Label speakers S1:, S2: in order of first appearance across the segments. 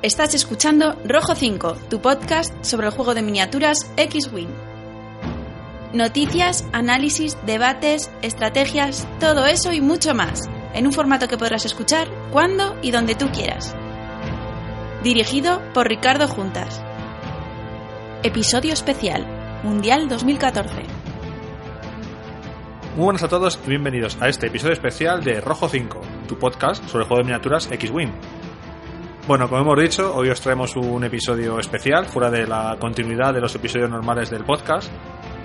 S1: Estás escuchando Rojo 5, tu podcast sobre el juego de miniaturas X-Wing. Noticias, análisis, debates, estrategias, todo eso y mucho más, en un formato que podrás escuchar cuando y donde tú quieras. Dirigido por Ricardo Juntas. Episodio especial, Mundial 2014.
S2: Muy buenas a todos y bienvenidos a este episodio especial de Rojo 5, tu podcast sobre el juego de miniaturas X-Wing. Bueno, como hemos dicho, hoy os traemos un episodio especial, fuera de la continuidad de los episodios normales del podcast,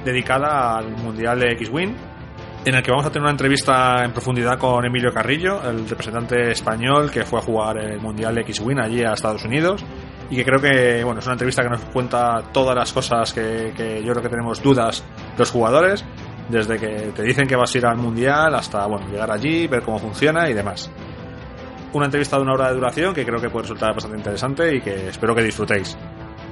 S2: dedicada al Mundial de X-Wing, en el que vamos a tener una entrevista en profundidad con Emilio Carrillo, el representante español que fue a jugar el Mundial de X-Wing allí a Estados Unidos, y que creo que bueno, es una entrevista que nos cuenta todas las cosas que, que yo creo que tenemos dudas los jugadores, desde que te dicen que vas a ir al Mundial hasta bueno, llegar allí, ver cómo funciona y demás una entrevista de una hora de duración que creo que puede resultar bastante interesante y que espero que disfrutéis.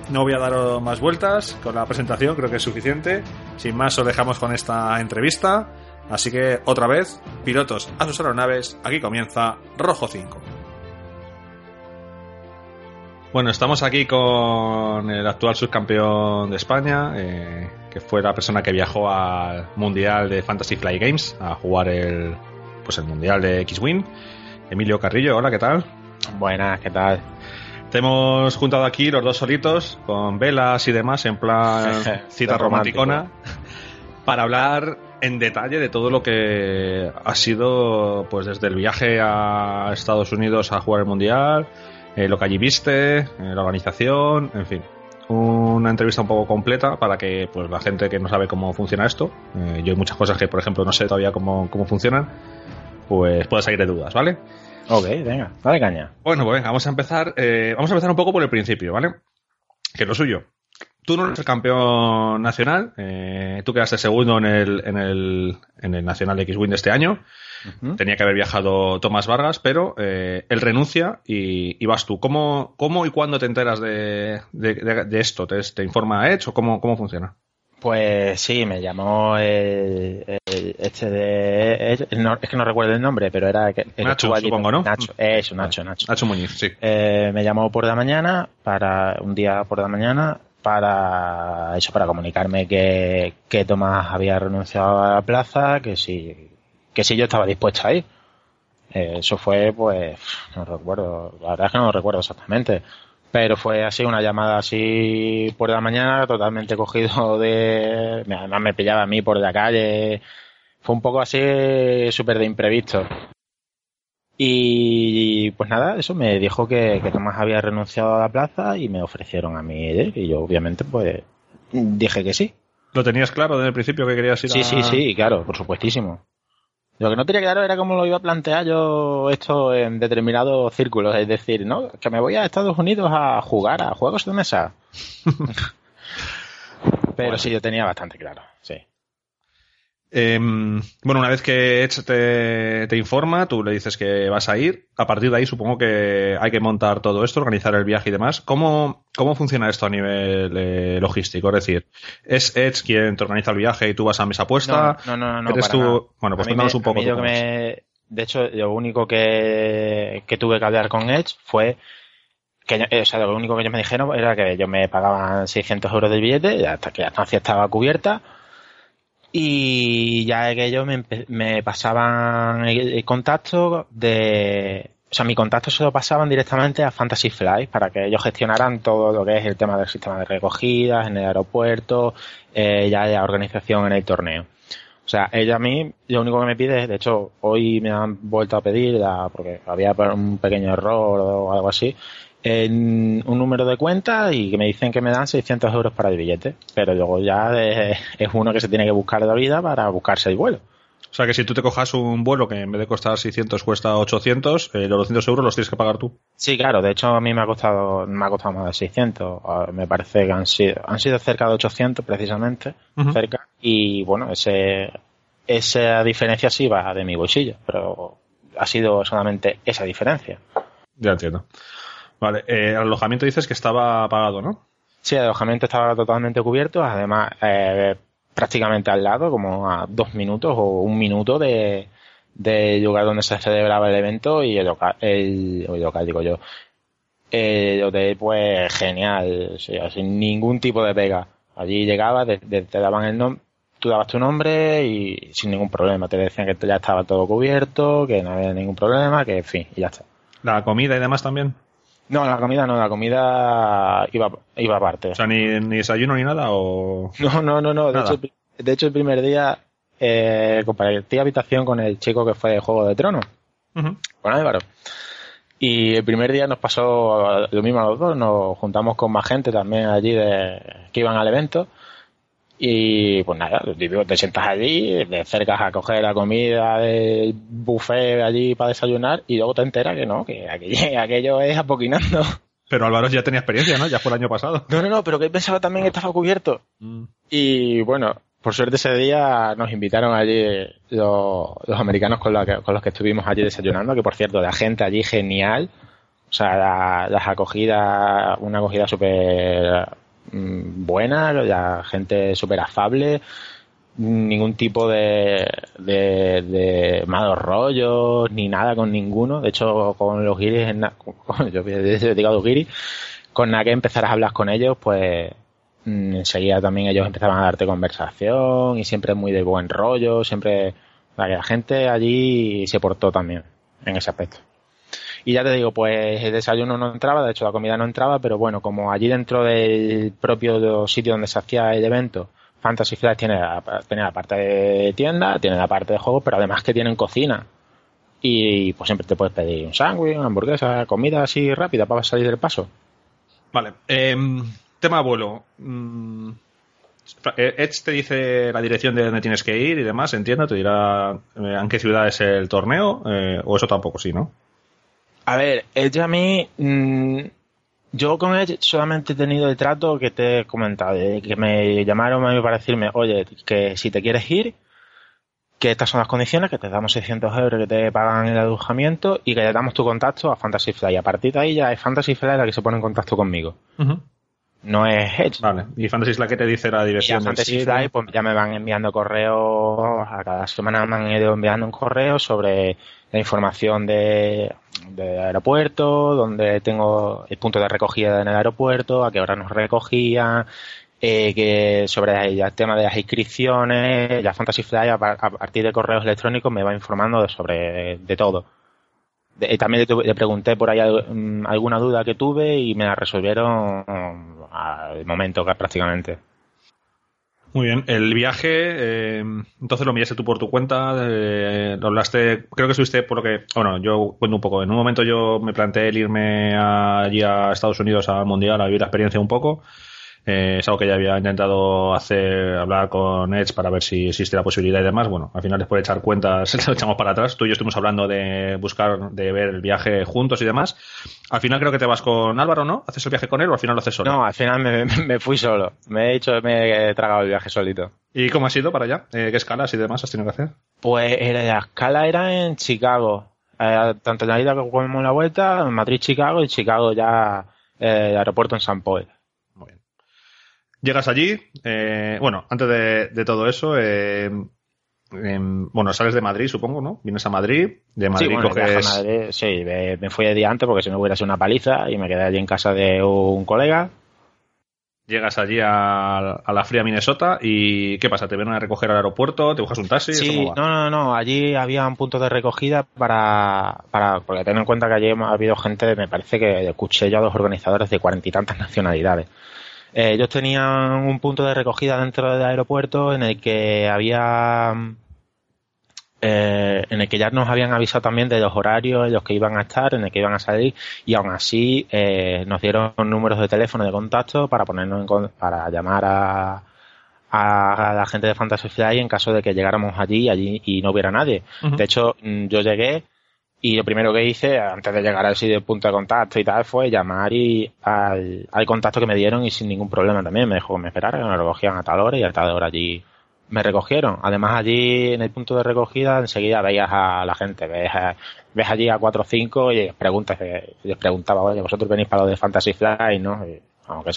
S2: No voy a daros más vueltas con la presentación, creo que es suficiente. Sin más, os dejamos con esta entrevista. Así que, otra vez, pilotos a sus aeronaves, aquí comienza Rojo 5. Bueno, estamos aquí con el actual subcampeón de España, eh, que fue la persona que viajó al Mundial de Fantasy Fly Games a jugar el, pues el Mundial de X-Wing. Emilio Carrillo, hola, ¿qué tal?
S3: Buenas, ¿qué tal?
S2: Te hemos juntado aquí los dos solitos, con velas y demás, en plan cita romanticona, para hablar en detalle de todo lo que ha sido, pues desde el viaje a Estados Unidos a jugar el Mundial, eh, lo que allí viste, eh, la organización, en fin. Una entrevista un poco completa para que pues la gente que no sabe cómo funciona esto, eh, yo hay muchas cosas que por ejemplo no sé todavía cómo, cómo funcionan, pues pueda salir de dudas, ¿vale?
S3: Ok, venga, dale caña.
S2: Bueno, pues vamos a empezar. Eh, vamos a empezar un poco por el principio, ¿vale? Que es lo suyo. Tú no eres el campeón nacional, eh, tú quedaste segundo en el, en el, en el Nacional X-Wing de este año. Tenía que haber viajado Tomás Vargas, pero eh, él renuncia y, y, vas tú. ¿Cómo, ¿Cómo y cuándo te enteras de, de, de, esto? ¿Te, ¿Te, informa Edge o cómo, cómo funciona?
S3: Pues sí, me llamó el, el este de... El, no, es que no recuerdo el nombre, pero era... El
S2: Nacho, allí, supongo, ¿no?
S3: Nacho, eso, Nacho, Nacho.
S2: Nacho Muñiz, sí.
S3: Eh, me llamó por la mañana, para un día por la mañana, para eso, para comunicarme que, que Tomás había renunciado a la plaza, que si, que si yo estaba dispuesto a ir. Eh, eso fue, pues, no recuerdo, la verdad es que no lo recuerdo exactamente pero fue así una llamada así por la mañana totalmente cogido de además me pillaba a mí por la calle. Fue un poco así súper de imprevisto. Y pues nada eso me dijo que, que Tomás había renunciado a la plaza y me ofrecieron a mí y yo obviamente pues dije que sí.
S2: Lo tenías claro desde el principio que querías ir
S3: sí
S2: a...
S3: sí sí claro por supuestísimo lo que no tenía claro era cómo lo iba a plantear yo esto en determinados círculos. Es decir, ¿no? Que me voy a Estados Unidos a jugar a juegos de mesa. Pero bueno. sí, yo tenía bastante claro.
S2: Eh, bueno, una vez que Edge te, te, informa, tú le dices que vas a ir. A partir de ahí supongo que hay que montar todo esto, organizar el viaje y demás. ¿Cómo, cómo funciona esto a nivel eh, logístico? Es decir, ¿es Edge quien te organiza el viaje y tú vas a mesa puesta?
S3: No, no, no. no
S2: ¿Eres tú?
S3: Nada.
S2: Bueno, pues cuéntanos un poco.
S3: que me... De hecho, lo único que, que tuve que hablar con Edge fue que yo, o sea, lo único que ellos me dijeron era que ellos me pagaban 600 euros del billete hasta que la estancia estaba cubierta y ya que ellos me, pasaban el, contacto de o sea mi contacto se lo pasaban directamente a Fantasy Flight para que ellos gestionaran todo lo que es el tema del sistema de recogidas en el aeropuerto eh, ya la organización en el torneo. O sea ella a mí lo único que me pide de hecho hoy me han vuelto a pedir porque había un pequeño error o algo así en un número de cuenta y que me dicen que me dan 600 euros para el billete. Pero luego ya de, es uno que se tiene que buscar de la vida para buscarse el vuelo.
S2: O sea que si tú te cojas un vuelo que en vez de costar 600 cuesta 800, eh, los 200 euros los tienes que pagar tú.
S3: Sí, claro. De hecho, a mí me ha costado, me ha costado más de 600. Me parece que han sido, han sido cerca de 800 precisamente. Uh -huh. Cerca. Y bueno, ese, esa diferencia sí va de mi bolsillo. Pero ha sido solamente esa diferencia.
S2: Ya entiendo. Vale, eh, el alojamiento dices que estaba pagado, ¿no?
S3: Sí, el alojamiento estaba totalmente cubierto, además eh, prácticamente al lado, como a dos minutos o un minuto de del lugar donde se celebraba el evento y el local, el, el local digo yo, el hotel, pues genial, sin ningún tipo de pega. Allí llegabas, te daban el nombre, tú dabas tu nombre y sin ningún problema. Te decían que ya estaba todo cubierto, que no había ningún problema, que en fin, y ya está.
S2: ¿La comida y demás también?
S3: No, la comida no, la comida iba, iba aparte.
S2: O sea, ¿ni, ni desayuno ni nada o...?
S3: No, no, no, no. De, hecho, de hecho, el primer día eh, compartí habitación con el chico que fue de Juego de Tronos, con Álvaro. Y el primer día nos pasó lo mismo a los dos, nos juntamos con más gente también allí de, que iban al evento. Y pues nada, te sientas allí, te acercas a coger la comida del buffet allí para desayunar y luego te enteras que no, que aquello, es apoquinando.
S2: Pero Álvaro ya tenía experiencia, ¿no? Ya fue el año pasado.
S3: No, no, no, pero que pensaba también que estaba cubierto. Mm. Y bueno, por suerte ese día nos invitaron allí los, americanos con, con, los que estuvimos allí desayunando, que por cierto, la gente allí genial. O sea, las acogidas, una acogida súper mm, buena, la gente súper afable, ningún tipo de, de, malos rollos, ni nada con ninguno. De hecho, con los guiris, yo he digo guiris, con nada que empezar a hablar con ellos, pues Mm, enseguida también ellos empezaban a darte conversación y siempre muy de buen rollo, siempre la gente allí se portó también en ese aspecto. Y ya te digo, pues el desayuno no entraba, de hecho la comida no entraba, pero bueno, como allí dentro del propio sitio donde se hacía el evento, Fantasy Flight tiene la, tiene la parte de tienda, tiene la parte de juegos, pero además que tienen cocina. Y pues siempre te puedes pedir un sándwich, una hamburguesa, comida así rápida para salir del paso.
S2: Vale. Eh, Tema vuelo. Mm, Edge te dice la dirección de dónde tienes que ir y demás, entiendo, te dirá eh, en qué ciudad es el torneo, eh, o eso tampoco sí, ¿no?
S3: A ver, Edge a mí, mm, yo con Edge solamente he tenido el trato que te he comentado, que me llamaron para decirme, oye, que si te quieres ir, que estas son las condiciones, que te damos 600 euros que te pagan el alojamiento y que le damos tu contacto a Fantasy Fly. A partir de ahí ya es Fantasy Fly la que se pone en contacto conmigo no es Edge.
S2: Vale. ¿Y Fantasy Flight qué te dice la dirección?
S3: Y Fantasy Flight, pues ya me van enviando correos, a cada semana me han ido enviando un correo sobre la información de, aeropuerto, donde tengo el punto de recogida en el aeropuerto, a qué hora nos recogían, eh, que sobre el tema de las inscripciones, ya Fantasy Fly a, partir de correos electrónicos me va informando sobre de todo también le, pregunté por ahí mm, alguna duda que tuve y me la resolvieron al momento prácticamente.
S2: Muy bien, el viaje, eh, entonces lo miraste tú por tu cuenta, eh, lo hablaste, creo que estuviste por lo que, bueno, yo cuento un poco, en un momento yo me planteé el irme allí a Estados Unidos al Mundial a vivir la experiencia un poco, eh, es algo que ya había intentado hacer, hablar con Edge para ver si existe la posibilidad y demás. Bueno, al final después de echar cuentas lo echamos para atrás. Tú y yo estuvimos hablando de buscar, de ver el viaje juntos y demás. Al final creo que te vas con Álvaro, ¿no? ¿Haces el viaje con él o al final lo haces solo?
S3: No, al final me, fui solo. Me he hecho, me he tragado el viaje solito.
S2: ¿Y cómo ha sido para allá? Eh, ¿Qué escalas y demás has tenido que hacer?
S3: Pues la escala era en Chicago. Eh, tanto en la ida como en la vuelta, en Madrid, Chicago y Chicago ya el aeropuerto en San Paul.
S2: Llegas allí, eh, bueno, antes de, todo eso, eh, em, bueno, sales de Madrid, supongo, ¿no? Vienes a Madrid, de Madrid
S3: sí,
S2: coges...
S3: Madrid, sí, me, fui de día antes porque si no hubiera sido una paliza y me quedé allí en casa de un colega.
S2: Llegas allí a, la fría Minnesota y ¿qué pasa? ¿Te vienen a recoger al aeropuerto? ¿Te buscas un taxi?
S3: Sí, no, no, no. Allí había un punto de recogida para, para porque ten en cuenta que allí ha habido gente, me parece que escuché yo a dos organizadores de cuarenta y tantas nacionalidades. Eh, ellos tenían un punto de recogida dentro del aeropuerto en el que había eh, en el que ya nos habían avisado también de los horarios en los que iban a estar, en el que iban a salir, y aún así eh, nos dieron números de teléfono de contacto para ponernos en, para llamar a, a la gente de Fantasy Fly en caso de que llegáramos allí, allí y no hubiera nadie. De hecho, mm, yo llegué y lo primero que hice, antes de llegar al sitio punto de contacto y tal, fue llamar y al, contacto que me dieron y sin ningún problema también. Me dejó que me esperara, que me recogían a tal hora y a tal hora allí me recogieron. Además, allí en el punto de recogida enseguida veías a la gente, ves, ves allí a cuatro o cinco y preguntas, les preguntaba, oye, vosotros venís para lo de Fantasy Fly, ¿no? aunque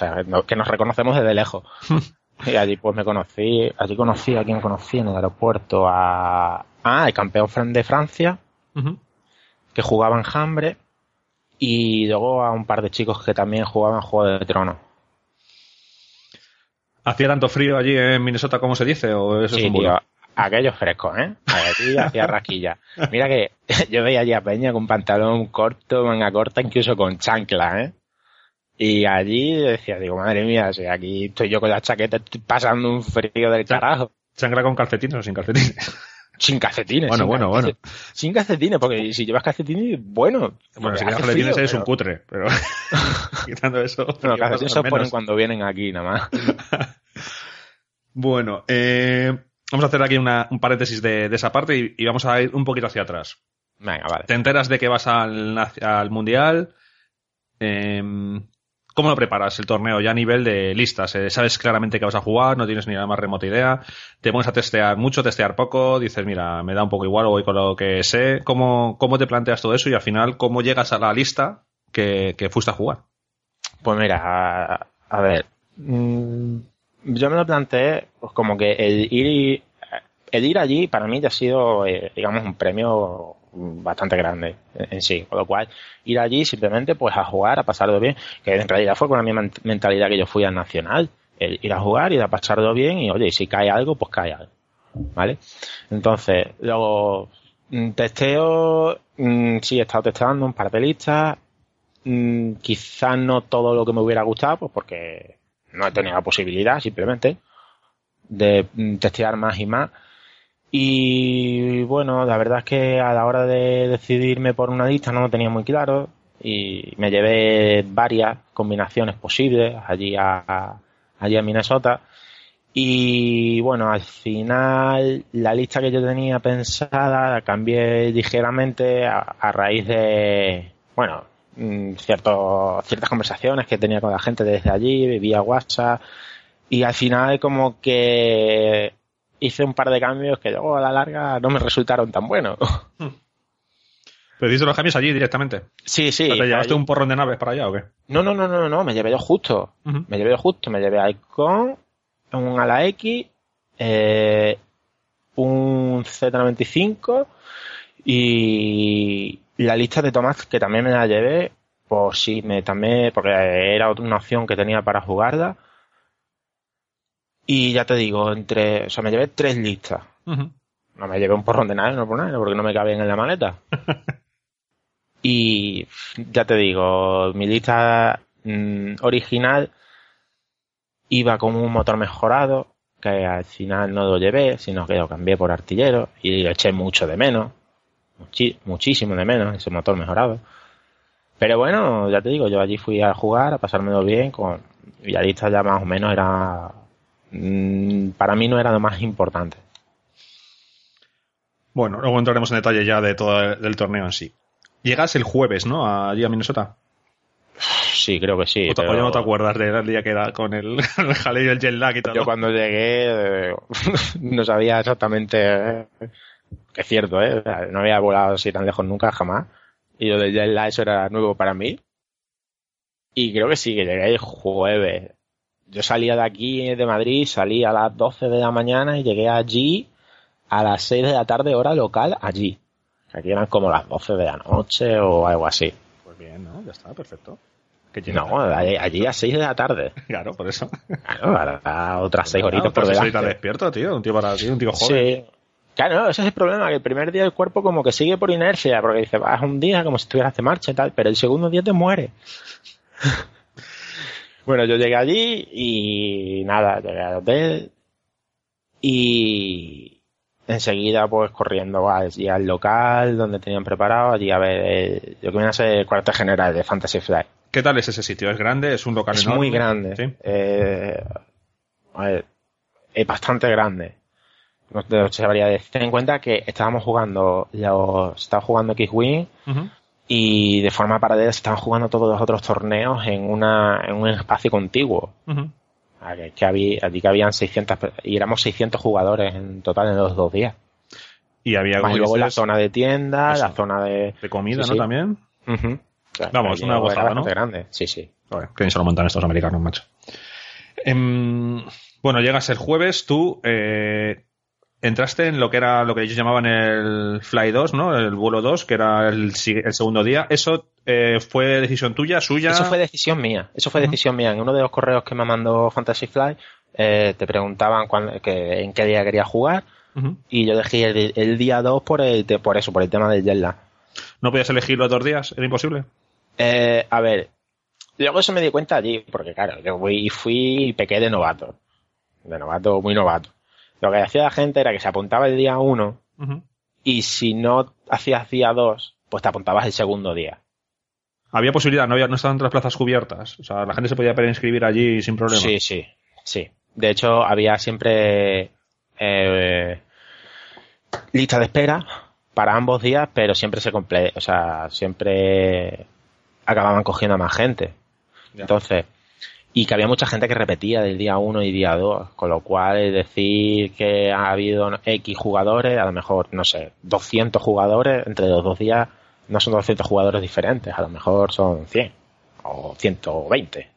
S3: que nos reconocemos desde lejos. y allí pues me conocí, allí conocí a quien conocí en el aeropuerto, a, ah, el campeón de Francia, que jugaba en Hambre y luego a un par de chicos que también jugaban Juego de Tronos.
S2: ¿Hacía tanto frío allí en Minnesota como se dice? ¿O eso es un
S3: tío, aquellos frescos, ¿eh? Aquí hacía rasquilla. Mira que yo veía allí a Peña con pantalón corto, manga corta, incluso con chancla, ¿eh? Y allí decía, digo, madre mía, si aquí estoy yo con la chaqueta, estoy pasando un frío del carajo.
S2: ¿Sangra con calcetines o sin calcetines?
S3: Sin calcetines.
S2: Bueno,
S3: sin
S2: bueno, bueno.
S3: Sin calcetines, porque si llevas calcetines, bueno.
S2: Bueno, si llevas calcetines eres un cutre, pero quitando eso...
S3: Bueno, calcetines se ponen cuando vienen aquí, nada más.
S2: Bueno, eh, vamos a hacer aquí una- un paréntesis de, de esa parte y, y vamos a ir un poquito hacia atrás.
S3: Venga, vale.
S2: Te enteras de que vas al, al Mundial. em, ¿Cómo lo preparas el torneo ya a nivel de listas? Eh, ¿Sabes claramente que vas a jugar? ¿No tienes ni la más remota idea? ¿Te pones a testear mucho, testear poco? Dices, mira, me da un poco igual o voy con lo que sé. ¿Cómo, cómo te planteas todo eso y al final cómo llegas a la lista que, que fuiste a jugar?
S3: Pues mira, a, ver, mm, yo me lo planteé pues como que el ir, el ir allí para mí ya ha sido, eh, digamos, un premio bastante grande en, sí, con lo cual ir allí simplemente pues a jugar, a pasarlo bien, que en realidad fue con la misma ment- mentalidad que yo fui al Nacional, el ir a jugar, ir a pasarlo bien y oye, si cae algo, pues cae algo, ¿vale? Entonces, luego, mm, testeo, mm, sí, he estado testeando un par de listas, Mm, quizás no todo lo que me hubiera gustado, pues porque no he tenido la posibilidad simplemente de mm, testear más y más. Y bueno, la verdad es que a la hora de decidirme por una lista no lo tenía muy claro y me llevé varias combinaciones posibles allí a, allí a Minnesota. Y bueno, al final la lista que yo tenía pensada la cambié ligeramente a, raíz de, bueno, mm, cierto, ciertas conversaciones que tenía con la gente desde allí, vía WhatsApp, y al final como que hice un par de cambios que luego a la larga no me resultaron tan buenos.
S2: ¿Pero hiciste los cambios allí directamente?
S3: Sí, sí.
S2: ¿O ¿Te llevaste
S3: allí-
S2: un porrón de naves para allá o qué?
S3: No, no, no, no, no, me llevé yo justo. Me llevé yo justo, me llevé a Icon, un ala X, eh, un Z95 y la lista de Tomás que también me la llevé por si me también, porque era otra- una opción que tenía para jugarla. Y ya te digo, entre, o sea, me llevé tres listas. No me llevé un porrón de nada, no por nada, porque no me cabían en la maleta. y ya te digo, mi lista mm, original iba con un motor mejorado, que al final no lo llevé, sino que lo cambié por artillero y lo eché mucho de menos, muchi- muchísimo de menos ese motor mejorado. Pero bueno, ya te digo, yo allí fui a jugar, a pasármelo bien, con, y la lista ya más o menos era, para mí no era lo más importante.
S2: Bueno, luego entraremos en detalle ya de todo el, del torneo en sí. Llegas el jueves, ¿no? Allí a Minnesota.
S3: Sí, creo que sí.
S2: o, te- o
S3: pero
S2: no te acuerdas del día que era con el, el jaleo y el jet lag y todo.
S3: Yo cuando llegué eh, no sabía exactamente eh, que es cierto, ¿eh? No había volado así tan lejos nunca, jamás. Y lo de jet lag eso era nuevo para mí. Y creo que sí, que llegué el jueves. Yo salía de aquí, de Madrid, salí a las 12 de la mañana y llegué allí a las 6 de la tarde, hora local, allí. Aquí eran como las 12 de la noche o algo así.
S2: Pues bien, ¿no? Ya está, perfecto.
S3: No, allí, allí a 6 de la tarde.
S2: Claro, por eso.
S3: Claro, ahora otras 6
S2: Claro,
S3: horitas por delante.
S2: despierto, tío. Un tío para ti, un tío joven.
S3: Sí. Claro, ese es el problema, que el primer día el cuerpo como que sigue por inercia, porque dice, vas un día como si estuvieras de marcha y tal, pero el segundo día te muere. Bueno, yo llegué allí y nada, llegué al hotel y enseguida pues corriendo allí al local donde tenían preparado, allí a ver, eh, lo que viene a ser el cuartel general de Fantasy Flight.
S2: ¿Qué tal es ese sitio? ¿Es grande? ¿Es un local
S3: Es
S2: enorme?
S3: muy grande.
S2: Sí.
S3: Eh, a ver, es bastante grande. No te sabría decir. Ten en cuenta que estábamos jugando, los, estaba jugando X-Wing. Y de forma paralela se estaban jugando todos los otros torneos en, una, en un espacio contiguo.
S2: Ujú.
S3: Ah, Que, que había, allí que habían 600, pe- y éramos 600 jugadores en total en los dos días.
S2: Y había
S3: Más luego la zona de tiendas,
S2: Eso.
S3: la zona de...
S2: de comida,
S3: Sí,
S2: ¿no?
S3: sí.
S2: También.
S3: O sea,
S2: Vamos, una gozada, ¿no?
S3: grande. Sí, sí.
S2: Joder, que bien se lo montan estos americanos, macho. Em, bueno, llegas el jueves, tú. eh, entraste en lo que era lo que ellos llamaban el Fly 2, ¿no? El vuelo 2, que era el, el segundo día. ¿Eso eh, fue decisión tuya, suya?
S3: Eso fue decisión mía. Eso fue decisión mía. En uno de los correos que me mandó Fantasy Fly, eh, te preguntaban que, en qué día querías jugar. Y yo dejé el, día 2 por, el, por eso, por el tema del jet
S2: ¿No podías elegir los dos días? ¿Era imposible?
S3: Eh, a ver, luego eso me di cuenta allí, porque claro, yo fui, fui y pequé de novato. De novato, muy novato. Lo que hacía la gente era que se apuntaba el día 1 y si no hacías día 2, pues te apuntabas el segundo día.
S2: Había posibilidad, no, había, no estaban las plazas cubiertas. O sea, la gente se podía inscribir allí sin problema.
S3: Sí, sí, sí. De hecho, había siempre eh, lista de espera para ambos días, pero siempre se comple o sea, siempre acababan cogiendo a más gente. Entonces, y que había mucha gente que repetía del día 1 y día 2, con lo cual decir que ha habido X jugadores, a lo mejor, no sé, 200 jugadores entre los dos días, no son 200 jugadores diferentes, a lo mejor son 100 o 120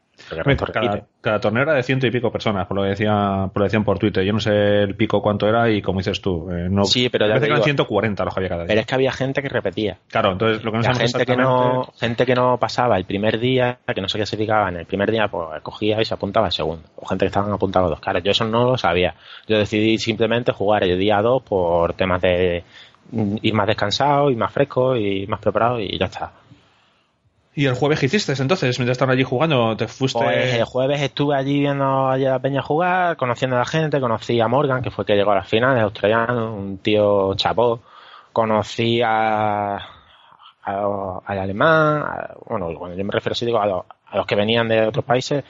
S2: cada, torneo era de ciento y pico personas, por lo, que decía, por lo decían por Twitter. Yo no sé el pico cuánto era y como dices tú, eh, no,
S3: sí, pero
S2: parece que eran 140 los que había cada día.
S3: Pero es que había gente que repetía.
S2: Claro, entonces lo que no
S3: gente que no Gente que no pasaba el primer día, que no se en el primer día, pues cogía y se apuntaba el segundo. O gente que estaban apuntados dos caras. Yo eso no lo sabía. Yo decidí simplemente jugar el día 2 por temas de ir más descansado, ir más fresco y más preparado y ya está.
S2: ¿Y el jueves qué hiciste entonces? Mientras estaban allí jugando, ¿te fuiste...?
S3: Pues el jueves estuve allí viendo a la peña jugar, conociendo a la gente, conocí a Morgan, que fue el que llegó a las finales, australiano, un tío chapó. Conocí a, al alemán, bueno, cuando yo me refiero así, digo, a, los, que venían de otros países,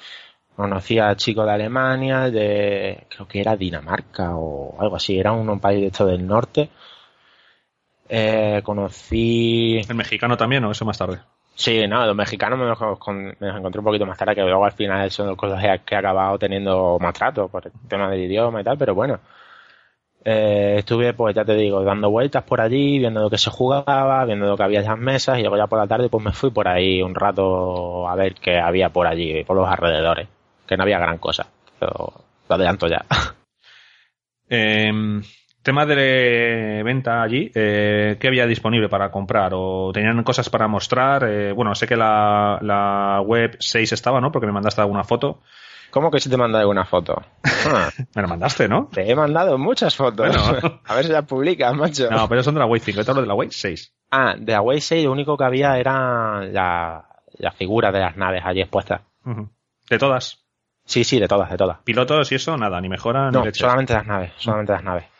S3: conocí a chicos de Alemania, de, creo que era Dinamarca o algo así, era un, país de esto del norte. Eh, conocí...
S2: ¿El mexicano también o eso más tarde?
S3: Sí, no, los mexicanos me los, encontré un poquito más tarde, que luego al final son cosas que he acabado teniendo más trato por el tema del idioma y tal, pero bueno. Eh, estuve, pues ya te digo, dando vueltas por allí, viendo lo que se jugaba, viendo lo que había en las mesas, y luego ya por la tarde pues me fui por ahí un rato a ver qué había por allí, por los alrededores, que no había gran cosa, pero lo adelanto ya.
S2: Eh, tema de venta allí, eh, ¿qué había disponible para comprar? ¿O tenían cosas para mostrar? Eh, bueno, sé que la, web 6 estaba, ¿no? Porque me mandaste alguna foto.
S3: ¿Cómo que si te mandé alguna foto?
S2: Ah. me la mandaste, ¿no?
S3: Te he mandado muchas fotos. a ver si las publicas, macho.
S2: No, pero son de la Wave 5, te hablo de la Wave 6.
S3: Ah, de la Wave 6 lo único que había era la, la figura de las naves allí expuestas.
S2: ¿De todas?
S3: Sí, sí, de todas, de todas.
S2: ¿Pilotos y eso? Nada, ni mejora
S3: no, solamente las naves, solamente las naves.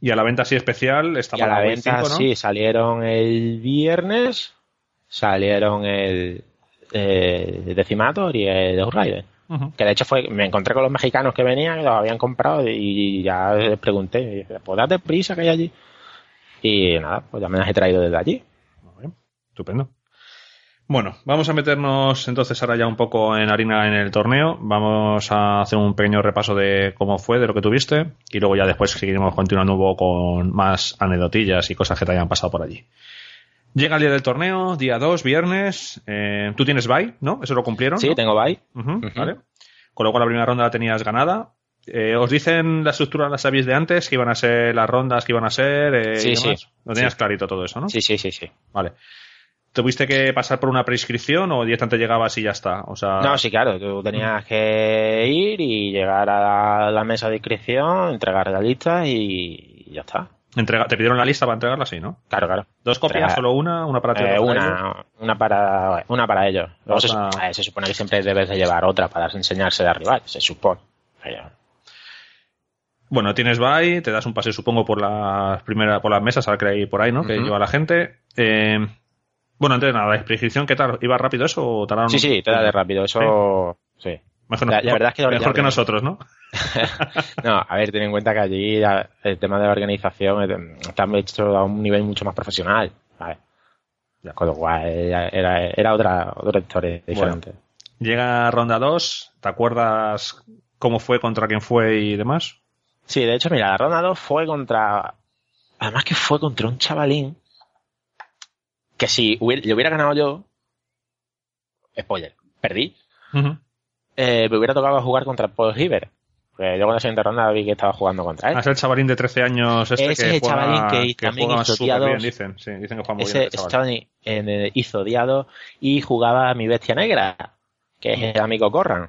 S2: Y a la venta así especial estaba
S3: y a la, venta sí, salieron el viernes, salieron el, eh, Decimator y el Outrider. Que de hecho fue, me encontré con los mexicanos que venían y los habían comprado y ya les pregunté, pues date prisa que hay allí. Y nada, pues ya me las he traído desde allí.
S2: Estupendo. Bueno, vamos a meternos entonces ahora ya un poco en harina en el torneo. Vamos a hacer un pequeño repaso de cómo fue, de lo que tuviste, y luego ya después seguiremos continuando con más anedotillas y cosas que te hayan pasado por allí. Llega el día del torneo, día 2, viernes. Eh, Tú tienes bye, ¿no? ¿Eso lo cumplieron?
S3: Sí, tengo bye.
S2: Vale. Con lo cual la primera ronda la tenías ganada. Eh, ¿Os dicen la estructura, las sabéis de antes? ¿Que iban a ser las rondas que iban a ser? Eh,
S3: sí, sí.
S2: Lo tenías clarito todo eso, ¿no?
S3: Sí, sí, sí, sí.
S2: Vale. ¿Tuviste que pasar por una prescripción o directamente llegabas y ya está? O sea...
S3: No, sí, claro, tú tenías que ir y llegar a la, mesa de inscripción, entregar la lista y, ya está.
S2: Entrega, ¿Te pidieron la lista para entregarla así, no?
S3: Claro, claro.
S2: ¿Dos copias? ¿Solo una? ¿Una para ti?
S3: Eh, una, una, para, una para ellos. Luego se, se, supone que siempre debes de llevar otra para enseñarse de arriba, se supone.
S2: Bueno, tienes bye, te das un paseo, supongo, por las primeras, por las mesas, al que hay por ahí, ¿no? Que lleva la gente. Eh, bueno, antes de nada, la prescripción, ¿qué tal? ¿Iba rápido eso o tardaron?
S3: Sí, sí, te da de rápido. Eso, sí.
S2: Mejor, la, verdad es que, mejor que nosotros, ¿no?
S3: no, a ver, ten en cuenta que allí el tema de la organización está hecho a un nivel mucho más profesional. ¿vale? Con lo cual era, era otra, otra historia diferente.
S2: llega ronda 2, ¿te acuerdas cómo fue, contra quién fue y demás?
S3: Sí, de hecho, mira, la ronda 2 fue contra. Además que fue contra un chavalín que si le hubiera ganado yo, spoiler, perdí, eh, me hubiera tocado jugar contra Paul Hiver. Porque yo con la siguiente ronda vi que estaba jugando contra él.
S2: Ah, es el chavalín de 13 años este
S3: Ese
S2: que
S3: es el
S2: juega,
S3: chavalín que también
S2: juega
S3: hizo
S2: bien, dicen. Sí, dicen que juega muy
S3: Ese
S2: bien. chaval.
S3: chavalín eh, hizo odiado y jugaba a mi bestia negra, que es el amigo Corran.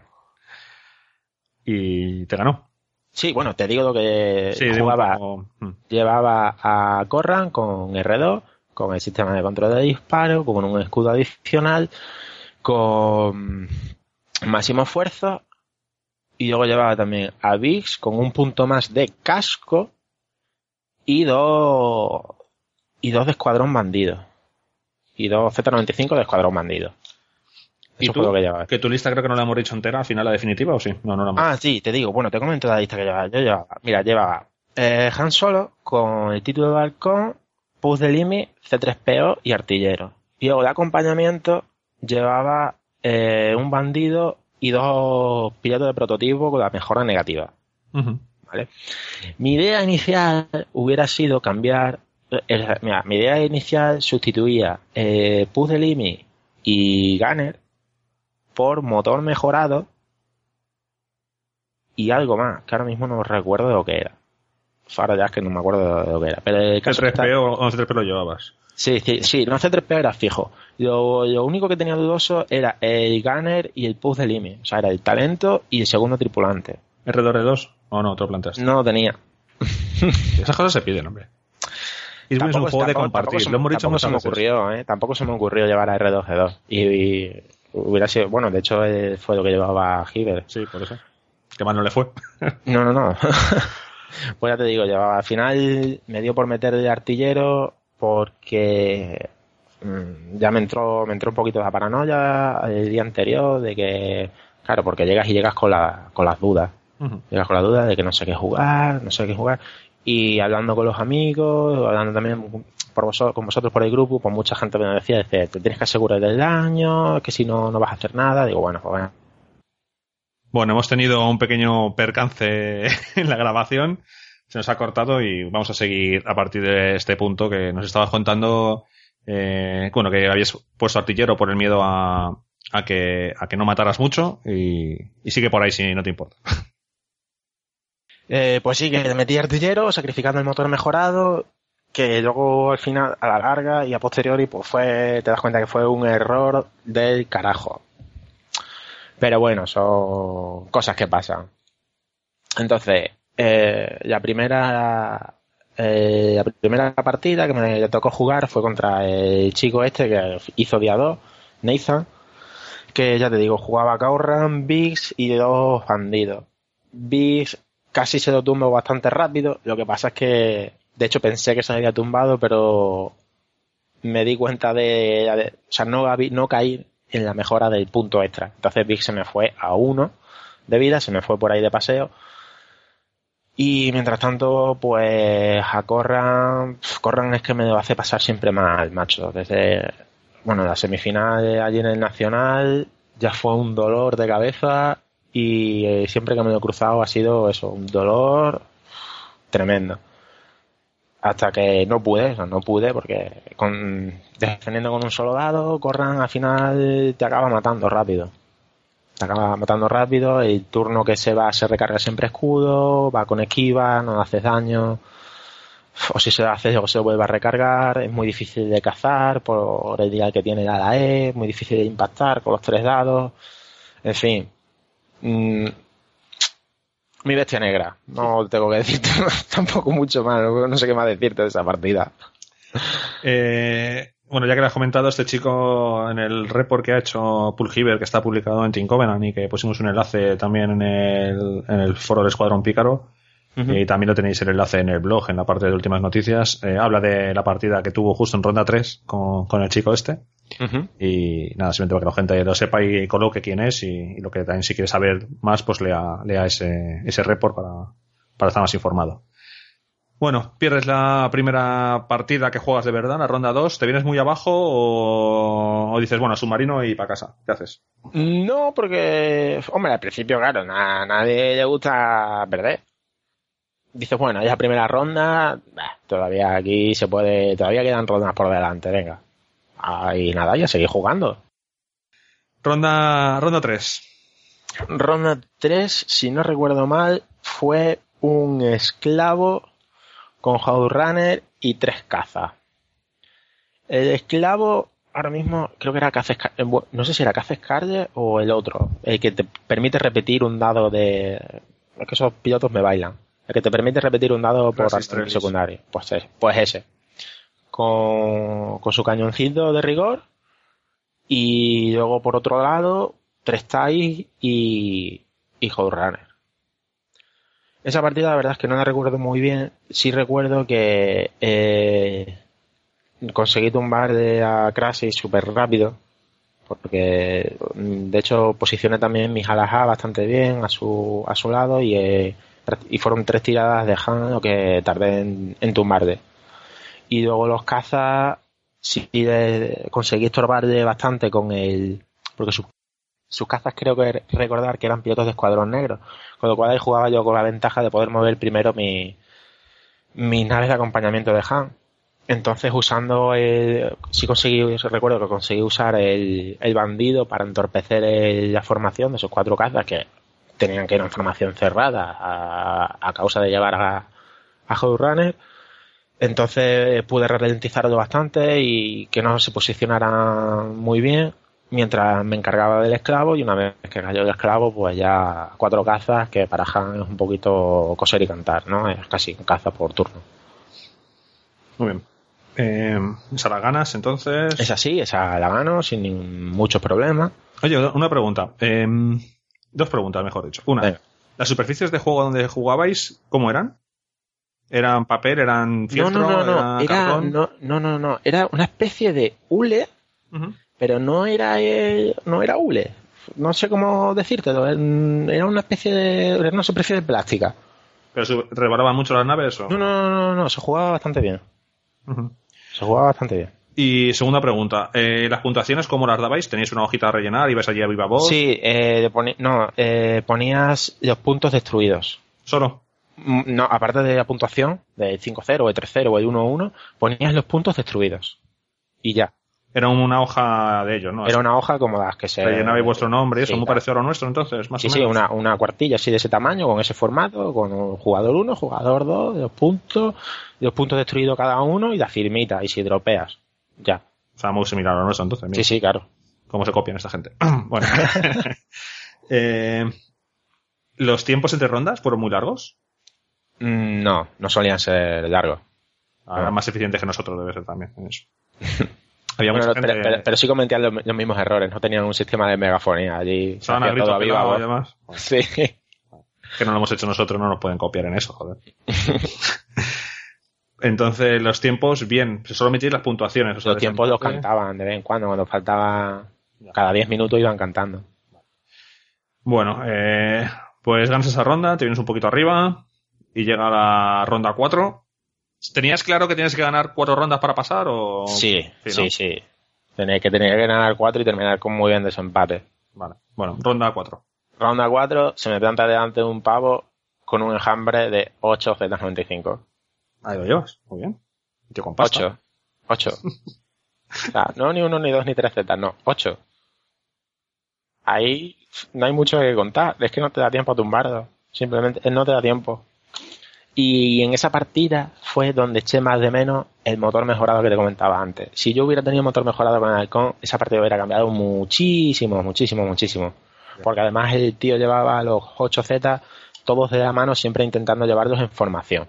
S2: Y te ganó.
S3: Sí, bueno, te digo lo que
S2: Sí,
S3: jugaba.
S2: como- mm.
S3: Llevaba a Corran con R2, con el sistema de control de disparo, con un escudo adicional, con máximo esfuerzo. Y luego llevaba también a Vix con un punto más de casco y dos y dos de escuadrón bandido. Y dos Z95 de escuadrón bandido.
S2: ¿Y
S3: Eso
S2: tú?
S3: fue lo que llevaba.
S2: Que tu lista creo que no la hemos dicho entera al final, la definitiva, ¿o sí? No, no la hemos
S3: Ah, sí, te digo, bueno, te comento la lista que llevaba. Yo llevaba, mira, llevaba eh, Han Solo con el título de balcón, Push de Limi, C3PO y artillero. Y luego de acompañamiento llevaba eh, un bandido y dos pilotos de prototipo con la mejora negativa. ¿vale? Mi idea inicial hubiera sido cambiar. el- mira, mi idea inicial sustituía eh, Push de Limi y Gunner por motor mejorado y algo más, que ahora mismo no recuerdo lo que era. Ahora ya es que no me acuerdo de lo que era. Pero el caso está-
S2: C3PO o C3PO lo llevabas.
S3: Sí, sí, sí, no C3PO era fijo. Lo, lo único que tenía dudoso era el Gunner y el Push de Limi. O sea, era el talento y el segundo tripulante.
S2: ¿R2R2? O no, te lo planteaste.
S3: No lo tenía.
S2: Esas cosas se piden, hombre. Y es un juego de compartir.
S3: tampoco se
S2: lo hemos
S3: me-
S2: dicho
S3: tampoco se me ocurrió, ¿eh? Tampoco se me ocurrió llevar a R2G2. Y, y hubiera sido, bueno, de hecho eh, fue lo que llevaba Hiver.
S2: Sí, por eso. Que mal no le fue.
S3: No, no, no. pues ya te digo, llevaba al final me dio por meter de artillero porque mm, ya me entró, me entró un poquito la paranoia el día anterior de que, claro, porque llegas y llegas con, la, con las dudas. Llegas con la duda de que no sé qué jugar, no sé qué jugar. Y hablando con los amigos, hablando también por vosotros, con vosotros por el grupo, pues mucha gente me decía, dice, te tienes que asegurar del daño, que si no, no vas a hacer nada. Digo, bueno, pues bueno.
S2: Bueno, hemos tenido un pequeño percance en la grabación. Se nos ha cortado y vamos a seguir a partir de este punto que nos estabas contando. eh, bueno, que habías puesto artillero por el miedo a, que no mataras mucho y, y sigue por ahí si no te importa.
S3: Eh, pues sí, que metí artillero, sacrificando el motor mejorado, que luego al final, a la larga y a posteriori, pues fue, te das cuenta que fue un error del carajo. Pero bueno, son cosas que pasan. Entonces, eh, la primera eh, la primera partida que me tocó jugar fue contra el chico este que hizo día 2, Nathan, que ya te digo, jugaba Corran, Biggs y dos bandidos. Biggs casi se lo tumbo bastante rápido, lo que pasa es que, de hecho pensé que se había tumbado, pero me di cuenta de, o sea, no, no caí en la mejora del punto extra. Entonces Biggs se me fue a uno de vida, se me fue por ahí de paseo. Y mientras tanto, pues a Corran, Corran es que me hace pasar siempre mal, macho. Desde, bueno, la semifinal allí en el Nacional ya fue un dolor de cabeza y eh, siempre que me lo he cruzado ha sido eso, un dolor tremendo. Hasta que no pude, no pude porque con, defendiendo con un solo dado, Corran al final te acaba matando rápido. Te acaba matando rápido, el turno que se va se recarga siempre escudo, va con esquiva, no haces daño. O si se hace o se vuelve a recargar, es muy difícil de cazar por el día que tiene la E, es muy difícil de impactar con los tres dados. En fin. Mm, mi bestia negra. No tengo que decirte tampoco mucho más. No sé qué más decirte de esa partida.
S2: Eh, bueno, ya que lo has comentado, este chico en el report que ha hecho Pulgiver, que está publicado en Team Covenant y que pusimos un enlace también en el, en el foro del Escuadrón Pícaro, y también lo tenéis el enlace en el blog, en la parte de últimas noticias, eh, habla de la partida que tuvo justo en ronda 3 con, con el chico este. Y nada, simplemente para que la gente lo sepa y coloque quién es y, y lo que también si quiere saber más, pues lea, lea ese, ese report para, para estar más informado. Bueno, pierdes la primera partida que juegas de verdad, la ronda 2, ¿te vienes muy abajo o, o dices, bueno, submarino y para casa? ¿Qué haces?
S3: No, porque, hombre, al principio, claro, a nadie le gusta perder. Dices, bueno, ya primera ronda, bah, todavía aquí se puede, todavía quedan rondas por delante, venga. Ah, y nada, ya seguí jugando.
S2: Ronda, ronda 3.
S3: Ronda 3, si no recuerdo mal, fue un esclavo con Runner y tres cazas. El esclavo, ahora mismo, creo que era Caza eh, no sé si era Caza o el otro, el que te permite repetir un dado de... Es que esos pilotos me bailan. El que te permite repetir un dado por secundario. Pues, pues ese. Con, su cañoncito de rigor. Y luego por otro lado, tres ties y, y Runner. Esa partida la verdad es que no la recuerdo muy bien. Sí recuerdo que eh, conseguí tumbar de a Crash súper rápido. Porque de hecho posicioné también mi Halaha bastante bien a su, a su lado y, eh, y fueron tres tiradas de Han lo que tardé en, en tumbarle. Y luego los cazas sí conseguí estorbarle bastante con el. Porque su sus cazas creo que recordar que eran pilotos de escuadrón negro, con lo cual ahí jugaba yo con la ventaja de poder mover primero mi, mis naves de acompañamiento de Han. Entonces usando el, sí conseguí, recuerdo que conseguí usar el, el bandido para entorpecer la formación de esos cuatro cazas que tenían que ir en formación cerrada a, causa de llevar a, a Runner. Entonces pude ralentizarlo bastante y que no se posicionaran muy bien mientras me encargaba del esclavo y una vez que cayó el esclavo, pues ya cuatro cazas, que para Han es un poquito coser y cantar, ¿no? Es casi caza por turno.
S2: Muy bien. Eh, ¿Esa la ganas entonces?
S3: Es así, esa la gano sin muchos problemas.
S2: Oye, una pregunta. Em, dos preguntas, mejor dicho. Una, ¿las superficies de juego donde jugabais, cómo eran? ¿Eran papel? ¿Eran fieltro?
S3: No, no, no, no. Era, no, no, no, no. Era una especie de hule pero no era no era hule. No sé cómo decírtelo. Era una especie de. Era una superficie de plástica.
S2: ¿Pero se rebaraban mucho las naves o?
S3: No, no, no, no, se jugaba bastante bien. Se jugaba bastante bien.
S2: Y segunda pregunta, eh, ¿las puntuaciones cómo las dabais? ¿Teníais una hojita a rellenar? ¿Ibas allí a viva voz?
S3: Sí, eh, no, eh, ponías los puntos destruidos.
S2: ¿Solo?
S3: Mm, no, aparte de la puntuación, del 5-0, el 3-0 o el 1-1, ponías los puntos destruidos. Y ya.
S2: Era una hoja de ellos, ¿no?
S3: Era una hoja como las que se...
S2: Rellenabais vuestro nombre y eso, muy parecido a lo nuestro, entonces, más
S3: sí,
S2: o
S3: menos. Sí, una, una cuartilla así de ese tamaño, con ese formato, con jugador 1, jugador 2, dos puntos, dos puntos destruidos cada uno y la firmita, y si dropeas, ya.
S2: O sea, muy similar a lo nuestro, entonces.
S3: Sí, sí, claro.
S2: ¿Cómo se copian esta gente? bueno. eh, ¿Los tiempos entre rondas fueron muy largos?
S3: Mm, no, no solían ser largos.
S2: Eran más eficientes que nosotros, debe ser también en eso.
S3: pero, sí cometían los, mismos errores, no tenían un sistema de megafonía allí.
S2: Estaban todo viva, además.
S3: Sí.
S2: Que no lo hemos hecho nosotros, no nos pueden copiar en eso, joder. Entonces, los tiempos, bien, solo metían las puntuaciones.
S3: los tiempos los cantaban de vez en cuando, cuando faltaba. Cada 10 minutos iban cantando.
S2: Bueno, eh, pues ganas esa ronda, te vienes un poquito arriba y llega la ronda 4 ¿Tenías claro que tienes que ganar cuatro rondas para pasar o...?
S3: Sí, sí, sí. Tenía que tener que ganar cuatro y terminar con muy bien desempate.
S2: Vale. Bueno, ronda cuatro.
S3: Ronda cuatro, se me planta delante un pavo con un enjambre de 8 Z95.
S2: Ahí lo llevas, muy bien.
S3: Yo con 8. 8. o sea, no ni uno, ni dos, ni tres Z, no, 8. Ahí no hay mucho que contar, es que no te da tiempo a tumbarlo. Simplemente no te da tiempo. Y en esa partida fue donde eché más de menos el motor mejorado que te comentaba antes. Si yo hubiera tenido motor mejorado con el Halcón, esa partida hubiera cambiado muchísimo, muchísimo, muchísimo. Porque además el tío llevaba los 8Z todos de la mano, siempre intentando llevarlos en formación.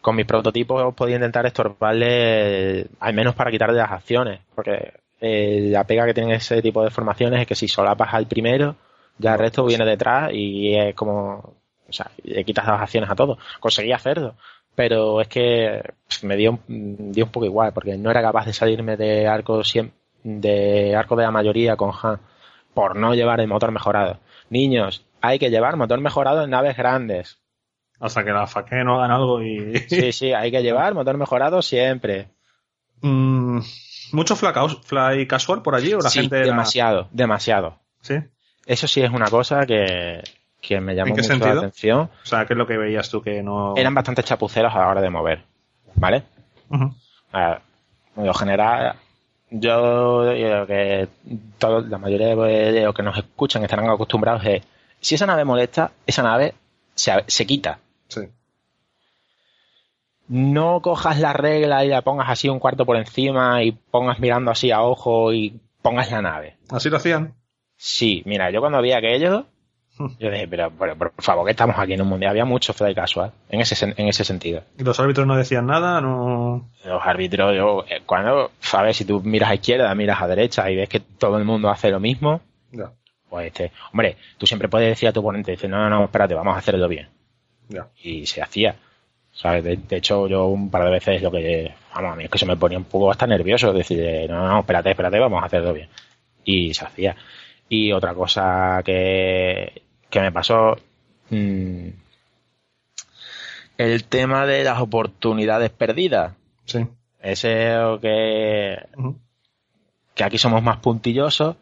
S3: Con mis prototipos podía intentar estorbarle, al menos para quitarle las acciones. Porque eh, la pega que tienen ese tipo de formaciones es que si solapas al primero, ya el resto viene detrás y es como o sea, le quitas las acciones a todo. Conseguí hacerlo. Pero es que me dio, dio un poco igual, porque no era capaz de salirme de arco, de arco de la mayoría con Han por no llevar el motor mejorado. Niños, hay que llevar motor mejorado en naves grandes.
S2: Hasta que la faque no hagan algo y.
S3: sí, sí, hay que llevar motor mejorado siempre.
S2: Mm, ¿Mucho fly casual por allí o la gente
S3: demasiado, demasiado.
S2: Sí.
S3: Eso sí es una cosa que, que me llamó mucho la atención.
S2: O sea, ¿qué es lo que veías tú que no...?
S3: Eran bastante chapuceros a la hora de mover, ¿vale? en lo general, yo creo que la mayoría de los que nos escuchan estarán acostumbrados a si esa nave molesta, esa nave se, se quita.
S2: Sí.
S3: No cojas la regla y la pongas así un cuarto por encima y pongas mirando así a ojo y pongas la nave.
S2: ¿Así lo hacían?
S3: Sí, mira, yo cuando vi aquello, yo dije, pero, pero, por favor, que estamos aquí en un mundial. Había mucho fly casual en ese, en ese sentido.
S2: ¿Y los árbitros no decían nada? No...
S3: Los árbitros, yo, eh, cuando, ver, si tú miras a izquierda, miras a derecha y ves que todo el mundo hace lo mismo,
S2: Ya,
S3: pues este, hombre, tú siempre puedes decir a tu oponente, dices, no, no, no, espérate, vamos a hacerlo bien.
S2: ya.
S3: Y se hacía. ¿Sabes? De, de hecho, yo un par de veces lo que, vamos, a mí es que se me ponía un poco hasta nervioso, decir, no, no, espérate, espérate, vamos a hacerlo bien. Y se hacía. Y otra cosa que, que me pasó, mm, el tema de las oportunidades perdidas.
S2: Sí.
S3: Ese que, que aquí somos más puntillosos,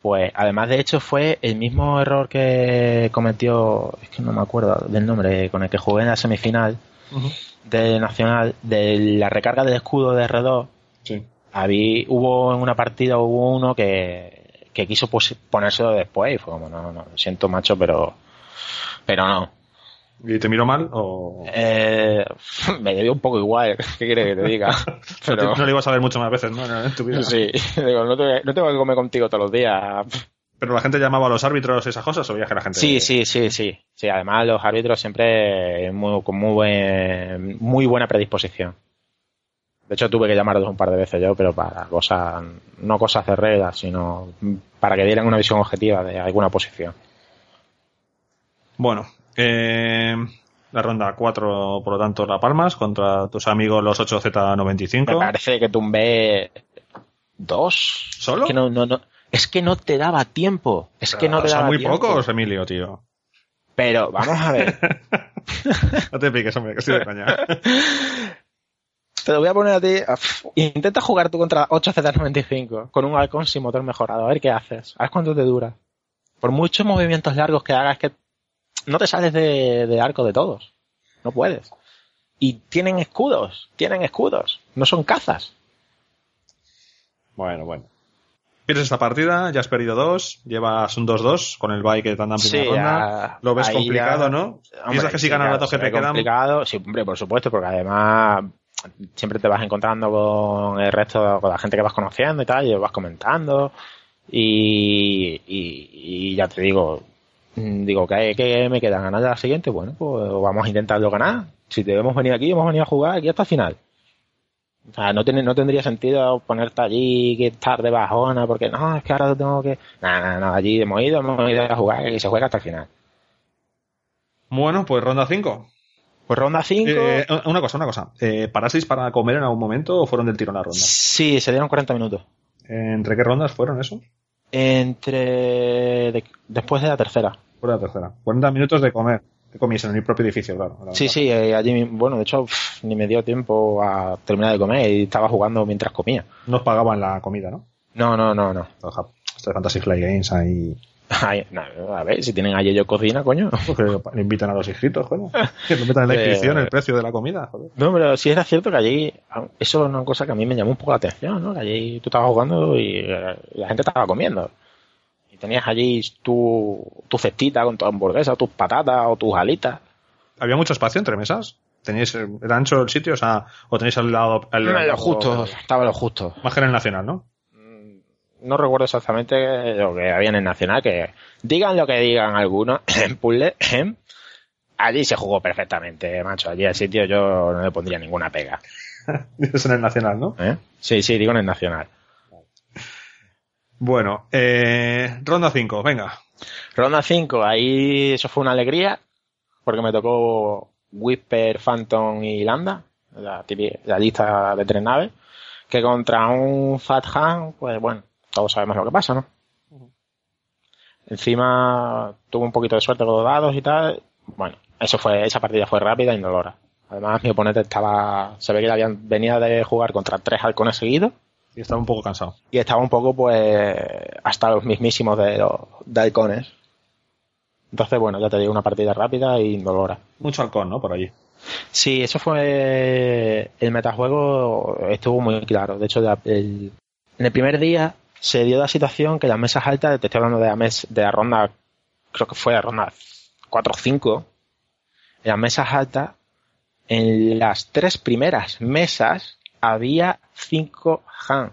S3: pues además de hecho fue el mismo error que cometió, es que no me acuerdo del nombre, con el que jugué en la semifinal
S2: Ujú.
S3: del Nacional, de la recarga del escudo de R2,
S2: Sí.
S3: habí, hubo en una partida hubo uno que, que quiso pos- ponérselo después y fue como, no, no, lo siento macho, pero, pero no.
S2: ¿Y te miró mal o...?
S3: Eh, me dio un poco igual, ¿qué quieres que te diga? Pero,
S2: No lo ibas a ver mucho más veces, ¿no? En tu vida.
S3: sí, digo, no, te- no tengo que comer contigo todos los días.
S2: ¿Pero la gente llamaba a los árbitros esas cosas o veías que la gente...?
S3: Sí, sí, sí, sí. Sí, además los árbitros siempre muy, con muy, buen- muy buena predisposición. De hecho, tuve que llamarlos un par de veces yo, pero para cosas, no cosas de reglas, sino para que dieran una visión objetiva de alguna posición.
S2: Bueno, eh, la ronda 4, por lo tanto, La Palmas contra tus amigos los
S3: Me
S2: 8Z95.
S3: parece que tumbé dos.
S2: ¿Solo?
S3: Es que no, no, no, es que no te daba tiempo. Es que no te
S2: Son
S3: daba
S2: muy
S3: tiempo.
S2: pocos, Emilio, tío.
S3: Pero vamos a ver.
S2: No te piques, hombre, que estoy de caña.
S3: Te lo voy a poner a ti. Intenta jugar tú contra 8Z95 con un halcón sin motor mejorado. A ver qué haces. A ver cuánto te dura. Por muchos movimientos largos que hagas, que no te sales de, de arco de todos. No puedes. Y tienen escudos. Tienen escudos. No son cazas.
S2: Bueno, bueno. Pierdes esta partida, ya has perdido dos, llevas un 2-2 con el bye que te han dado en primera
S3: Sí,
S2: ronda.
S3: ya-
S2: Lo ves complicado,
S3: ya-
S2: ¿no?
S3: Hombre,
S2: Piensas que si
S3: claro,
S2: las dos que te quedan.
S3: complicado. Sí, hombre, por supuesto, porque además siempre te vas encontrando con el resto, con la gente que vas conociendo y tal, y vas comentando. Y, y, ya te digo, mm, digo, ¿qué, qué me queda? ¿Ganar la siguiente? Bueno, pues vamos a intentarlo ganar. Si te hemos venido aquí, hemos venido a jugar aquí hasta el final. O sea, no, tiene, no tendría sentido ponerte allí que estar de bajona, porque no, es que ahora tengo que. Nada, nada, nada, allí hemos ido, hemos ido a jugar y se juega hasta el final.
S2: Bueno, pues ronda 5.
S3: Pues ronda 5.
S2: Eh, una cosa, una cosa. Eh, ¿Parasteis para comer en algún momento o fueron del tirón la ronda?
S3: Sí, se dieron 40 minutos.
S2: ¿Entre qué rondas fueron eso?
S3: Entre. de- después de la tercera.
S2: Fue la tercera. 40 minutos de comer. Que comiese en el propio edificio, claro. la
S3: Sí, sí, eh, allí, mi- bueno, de hecho, pff, ni me dio tiempo a terminar de comer y estaba jugando mientras comía.
S2: Nos pagaban la comida, ¿no?
S3: No, no, no, no.
S2: Esto de Fantasy Flight Games ahí.
S3: Ay, no, a ver, si tienen a yo cocina, coño.
S2: Le invitan a los inscritos, joder. Que lo metan en la
S3: Eh,
S2: inscripción el precio de la comida, joder.
S3: No, pero sí era cierto que allí, eso es una cosa que a mí me llamó un poco la atención, ¿no? Que allí tú estabas jugando y eh, la gente estaba comiendo. Y tenías allí tu, tu cestita con tu hamburguesa, tus patatas o tus alitas.
S2: ¿Había mucho espacio entre mesas? ¿Teníais, eh, era ancho el sitio? O sea, o tenéis al lado... Al
S3: Lo
S2: lado-
S3: justo, estaba lo justo.
S2: Más que en el Nacional, ¿no?
S3: No recuerdo exactamente lo que había en el Nacional, que digan lo que digan algunos en puzzle, allí se jugó perfectamente, macho. Allí al sitio yo no le pondría ninguna pega.
S2: Es en el Nacional, ¿no?
S3: ¿eh? Sí, sí, digo en el Nacional.
S2: Bueno, eh, ronda 5, venga.
S3: Ronda 5, ahí eso fue una alegría, porque me tocó Whisper, Phantom y Landa, la, la lista de tres naves, que contra un Fat Han, pues bueno, todos sabemos lo que pasa, ¿no? Encima tuve un poquito de suerte con los dados y tal. Bueno, eso fue, esa partida fue rápida y indolora. Además, mi oponente estaba, se ve que le habían venía de jugar contra tres halcones seguidos
S2: Y estaba un poco cansado.
S3: y estaba un poco, pues, hasta los mismísimos de los de halcones. Entonces, bueno, ya te digo, una partida rápida e indolora.
S2: Mucho halcón, ¿no? Por allí.
S3: Sí, eso fue. El metajuego estuvo muy claro. De hecho, el- en el primer día se dio la situación que las mesas altas, te estoy hablando de la, mes, de la ronda, creo que fue la ronda 4 o 5, en las mesas altas, en las tres primeras mesas había cinco Han.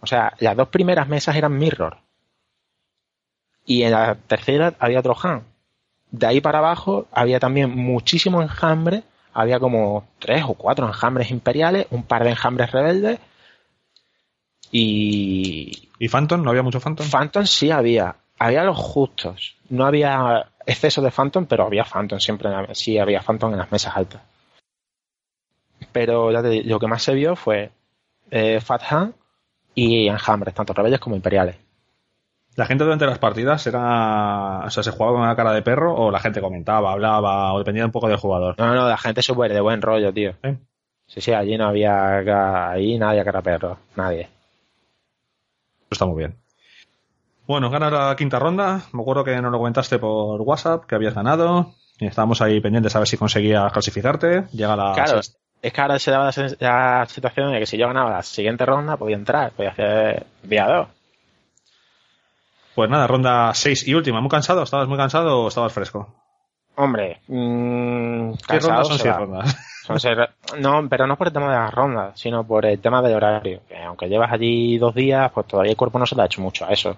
S3: O sea, las dos primeras mesas eran Mirror. Y en la tercera había otro Han. De ahí para abajo había también muchísimo enjambre. Había como tres o cuatro enjambres imperiales, un par de enjambres rebeldes. Y.
S2: ¿Y Phantom? ¿No había mucho Phantom?
S3: Phantom sí había. Había los justos. No había exceso de Phantom, pero había Phantom siempre. Sí había Phantom en las mesas altas. Pero ya te digo, lo que más se vio fue eh, Fat Han y enjambres, tanto rebeldes como imperiales.
S2: ¿La gente durante las partidas era. O sea, se jugaba con una cara de perro o la gente comentaba, hablaba o dependía un poco del jugador?
S3: No, no, la gente súper de buen rollo, tío.
S2: ¿Eh?
S3: Sí, sí, allí no había. Ahí nadie cara perro, nadie.
S2: Está muy bien. Bueno, ganas la quinta ronda. Me acuerdo que nos lo comentaste por WhatsApp, que habías ganado. Y estábamos ahí pendientes a ver si conseguías clasificarte. Llega la.
S3: Claro, es que ahora se daba la, la situación de que si yo ganaba la siguiente ronda, podía entrar, podía hacer día 2.
S2: Pues nada, ronda 6 y última. ¿Muy cansado? ¿Estabas muy cansado o estabas fresco?
S3: Hombre, mmm,
S2: ¿Qué rondas son
S3: se
S2: 6
S3: va.
S2: rondas?
S3: Son seis ra- no, pero no por el tema de las rondas, sino por el tema del horario. Que aunque llevas allí dos días, pues todavía el cuerpo no se le ha hecho mucho a eso.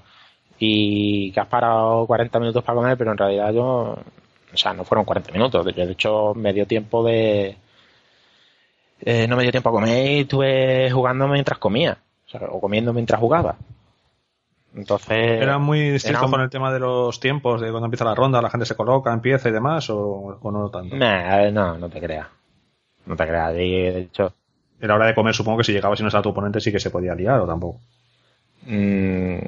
S3: Y que has parado 40 minutos para comer, pero en realidad yo, o sea, no fueron 40 minutos. De de hecho, me dio tiempo de, eh, no me dio tiempo a comer y estuve jugando mientras comía. O, sea, o comiendo mientras jugaba. Entonces.
S2: ¿Era muy distinto
S3: era un-
S2: con el tema de los tiempos, de cuando empieza la ronda, la gente se coloca, empieza y demás, o, o no tanto?
S3: Nah, no, no te creas. No te creas. De hecho,
S2: En la hora de comer, supongo que si llegabas y no estaba tu oponente, sí que se podía liar, o tampoco.
S3: mm,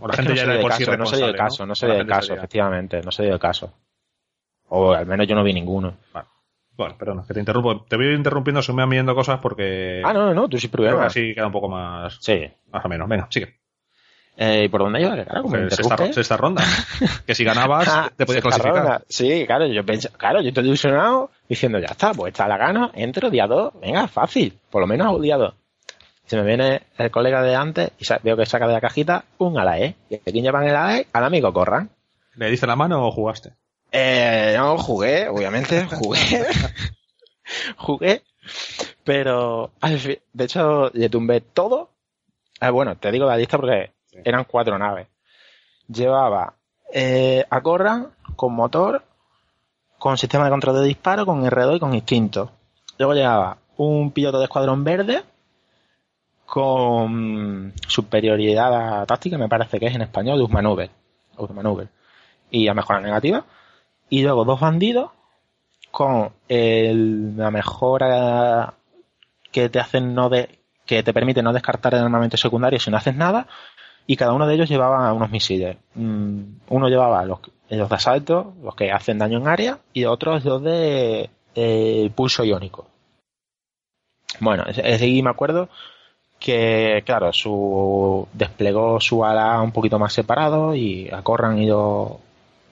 S2: O la gente
S3: no
S2: ya
S3: se
S2: era por
S3: el
S2: sí
S3: caso, no se dio el caso, no se dio el caso, efectivamente, no se dio el caso. O al menos yo no vi ninguno.
S2: Vale. Bueno, perdona, que te interrumpo. Te voy interrumpiendo según me van viendo cosas porque
S3: Ah, no, no, tú sí
S2: creo que
S3: problema.
S2: así queda un poco más,
S3: Sí.
S2: más o menos. Venga, sigue.
S3: Eh, ¿Y por dónde iba? Claro, como
S2: sexta, sexta ronda. que si ganabas,
S3: Ah,
S2: te podías clasificar.
S3: ronda. Sí, claro, yo pensé, claro, yo estoy ilusionado diciendo, ya está, pues está la gano, entro día 2, venga, fácil, por lo menos día 2. Se me viene el colega de antes y veo que saca de la cajita un ALAE. Y aquí llevan el ALAE al amigo Corran.
S2: ¿Le diste la mano o jugaste?
S3: Eh, no, jugué, obviamente, jugué. jugué. Pero, al fin- de hecho, le tumbé todo. Ah, bueno, te digo la lista porque eran cuatro naves. Llevaba eh, a Corran con motor, con sistema de control de disparo, con R2 y con instinto. Luego llevaba un piloto de escuadrón verde con superioridad táctica, me parece que es en español, de. Usmaneuver. Y a mejora negativa. Y luego dos bandidos con el- la mejora que te hacen no de, que te permite no descartar el armamento secundario si no haces nada. Y cada uno de ellos llevaba unos misiles. Mm, Uno llevaba los, los de asalto, los que hacen daño en área, y otros los de eh, pulso iónico. Bueno, y me acuerdo que, claro, su desplegó su ala un poquito más separado y acorran y los,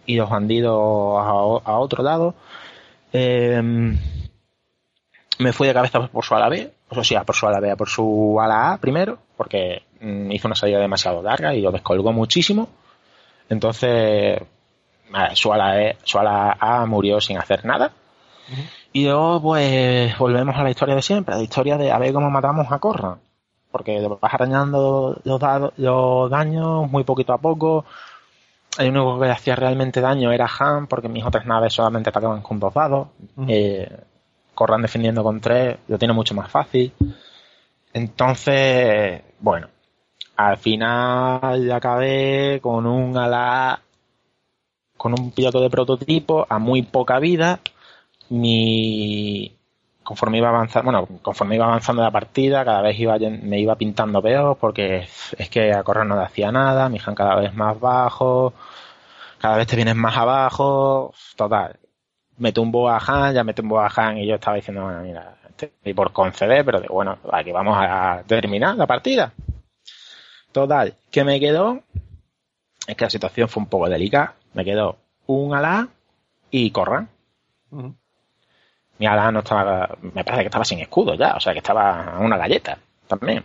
S3: y los bandidos a, otro lado. Eh, me fui de cabeza por su ala B, o sea, por su ala B, por su ala A primero, porque hizo una salida demasiado larga y lo descolgó muchísimo. Entonces, nada, su ala, E- su ala A murió sin hacer nada. Y luego, pues, volvemos a la historia de siempre, a la historia de a ver cómo matamos a Corran. Porque le vas arañando los, dados- los daños muy poquito a poco. El único que hacía realmente daño era Han, porque mis otras naves solamente atacaban con dos dados. Eh, Corran defendiendo con tres lo tiene mucho más fácil. Entonces, bueno, al final acabé con un ala, con un piloto de prototipo a muy poca vida. Mi, conforme iba avanzando, bueno, conforme iba avanzando la partida, cada vez iba, me iba pintando peor porque es que a correr no le hacía nada, mi Han cada vez más bajo, cada vez te vienes más abajo, total. Me tumbo a Han, ya me tumbo a Han y yo estaba diciendo, bueno, mira, estoy por conceder, pero digo, bueno, aquí vamos a terminar la partida. Total, que me quedó, es que la situación fue un poco delicada, me quedó un ala y Corran. Mi ala no estaba, me parece que estaba sin escudo ya, o sea que estaba una galleta también.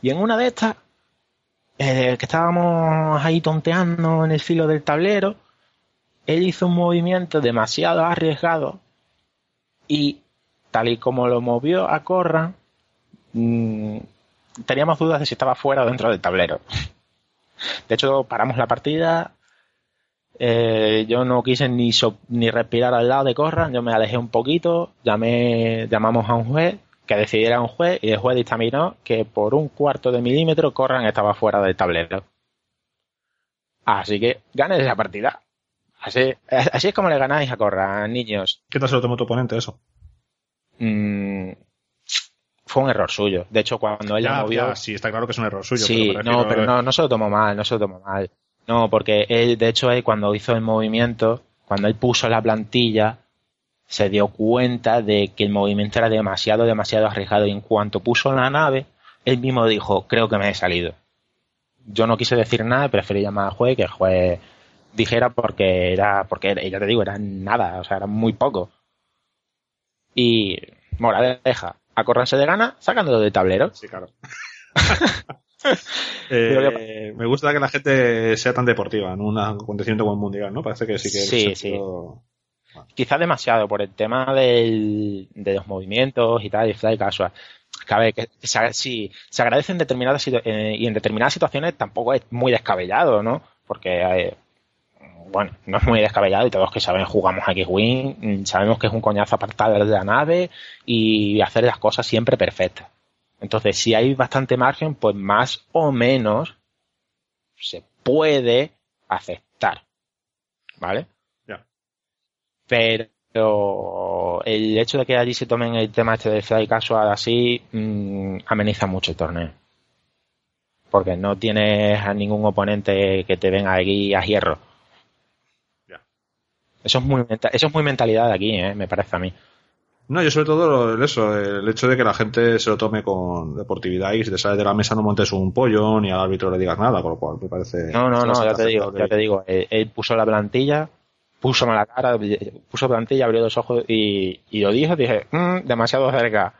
S3: Y en una de estas, eh, que estábamos ahí tonteando en el filo del tablero, él hizo un movimiento demasiado arriesgado y tal y como lo movió a Corran, mmm, teníamos dudas de si estaba fuera o dentro del tablero. De hecho, paramos la partida. Eh, yo no quise ni, so, ni respirar al lado de Corran, yo me alejé un poquito, llamé, llamamos a un juez que decidiera un juez y el juez dictaminó que por un cuarto de milímetro Corran estaba fuera del tablero. Así que gané esa partida. Así, así es como le ganáis a Corran, niños.
S2: ¿Qué tal se lo tomó tu oponente eso?
S3: Mm, fue un error suyo. De hecho, cuando él
S2: ya,
S3: la movió.
S2: Ya, sí, está claro que es un error suyo.
S3: Sí,
S2: pero
S3: no, pero no, no se lo tomó mal, no se lo tomó mal. No, porque él, de hecho, él cuando hizo el movimiento, cuando él puso la plantilla, se dio cuenta de que el movimiento era demasiado, demasiado arriesgado. Y en cuanto puso la nave, él mismo dijo, creo que me he salido. Yo no quise decir nada, preferí llamar al juez, que el juez dijera porque era, porque ya te digo, era nada, o sea, era muy poco. Y, moraleja, acorranse de gana sacándolo del tablero.
S2: Sí, claro. eh, me gusta que la gente sea tan deportiva en un acontecimiento como el mundial, ¿no? Parece que sí que.
S3: Sí, sí. Bueno. Quizás demasiado por el tema del, de los movimientos y tal, y fly casual. Cabe que se, sí, se agradece en determinadas eh, y en determinadas situaciones tampoco es muy descabellado, ¿no? Porque eh, bueno, no es muy descabellado y todos que saben jugamos a X-Wing, sabemos que es un coñazo apartar de la nave y hacer las cosas siempre perfectas. Entonces, si hay bastante margen, pues más o menos se puede aceptar. ¿Vale?
S2: Ya.
S3: Pero el hecho de que allí se tomen el tema este de fly casual así, mmm, ameniza mucho el torneo. Porque no tienes a ningún oponente que te venga aquí a hierro. Eso es muy, eso es muy mentalidad de aquí, ¿eh? me parece a mí.
S2: No, yo sobre todo eso, el hecho de que la gente se lo tome con deportividad y si te sales de la mesa no montes un pollo ni al árbitro le digas nada, con lo cual me parece...
S3: No, no, no, ya te digo, ya te digo, él, él, puso la plantilla, puso la cara, puso plantilla, abrió los ojos y, y lo dijo, dije, mmm, demasiado cerca.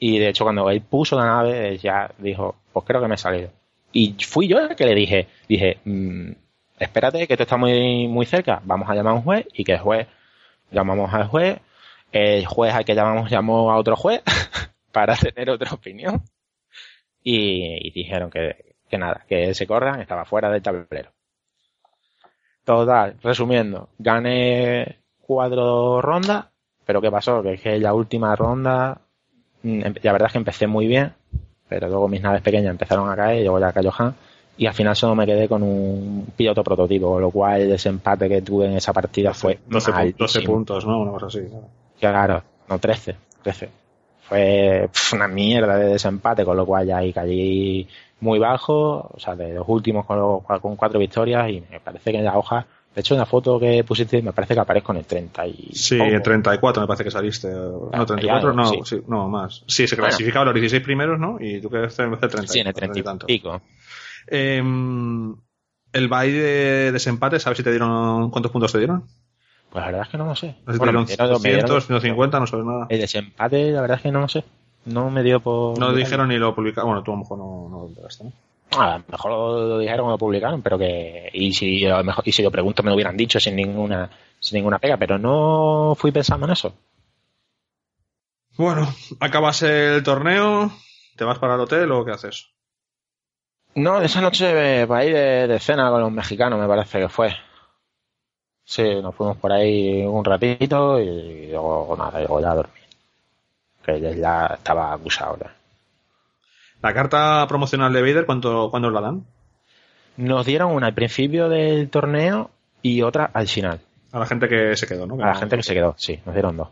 S3: Y de hecho cuando él puso la nave ya dijo, pues creo que me he salido. Y fui yo el que le dije, dije, mmm, espérate que esto está muy, muy cerca, vamos a llamar a un juez y que el juez, llamamos al juez, el juez al que llamamos llamó a otro juez para tener otra opinión y, dijeron que, que, nada, que ese Corran estaba fuera del tablero. Total, resumiendo, gané cuatro rondas, pero ¿qué pasó? Que es que la última ronda, la verdad es que empecé muy bien, pero luego mis naves pequeñas empezaron a caer, luego ya cayó Han, y al final solo me quedé con un piloto prototipo, con lo cual el desempate que tuve en esa partida fue
S2: 12, 12 puntos, ¿no? Una cosa así.
S3: Claro, no 13, 13. Fue una mierda de desempate, con lo cual ya ahí caí muy bajo, o sea, de los últimos con, los, con cuatro victorias y me parece que en la hoja, de hecho en la foto que pusiste me parece que aparezco en el 30 y...
S2: Sí, en 34 me parece que saliste. Ah, no, 34 no, sí. sí. no, más. Sí, se clasificaban bueno. los 16 primeros, ¿no? Y tú quedaste en el 30.
S3: Sí, en el 30 y tanto. pico.
S2: Eh, el baile de desempate, ¿sabes si te dieron cuántos puntos te dieron?
S3: Pues la verdad es que no lo sé.
S2: Sé bueno, te dieron 200, 150, no sabes nada.
S3: El desempate, la verdad es que no lo sé. No me dio por.
S2: No lo dijeron ni lo publicaron. Bueno, tú a lo mejor no, no lo enteraste, ¿no?
S3: A lo mejor lo dijeron o lo publicaron, pero que. Y si, a lo mejor, y si lo pregunto me lo hubieran dicho sin ninguna, sin ninguna pega, pero no fui pensando en eso.
S2: Bueno, acabas el torneo, ¿te vas para el hotel o qué haces?
S3: No, esa noche para ir de, de, cena con los mexicanos, me parece que fue. Sí, nos fuimos por ahí un ratito y luego nada, luego ya a dormir. Que ya estaba acusado. Ya.
S2: ¿La carta promocional de Vader cuánto, cuándo la dan?
S3: Nos dieron una al principio del torneo y otra al final.
S2: A la gente que se quedó, ¿no?
S3: Que a la gente que se quedó, sí, nos dieron dos.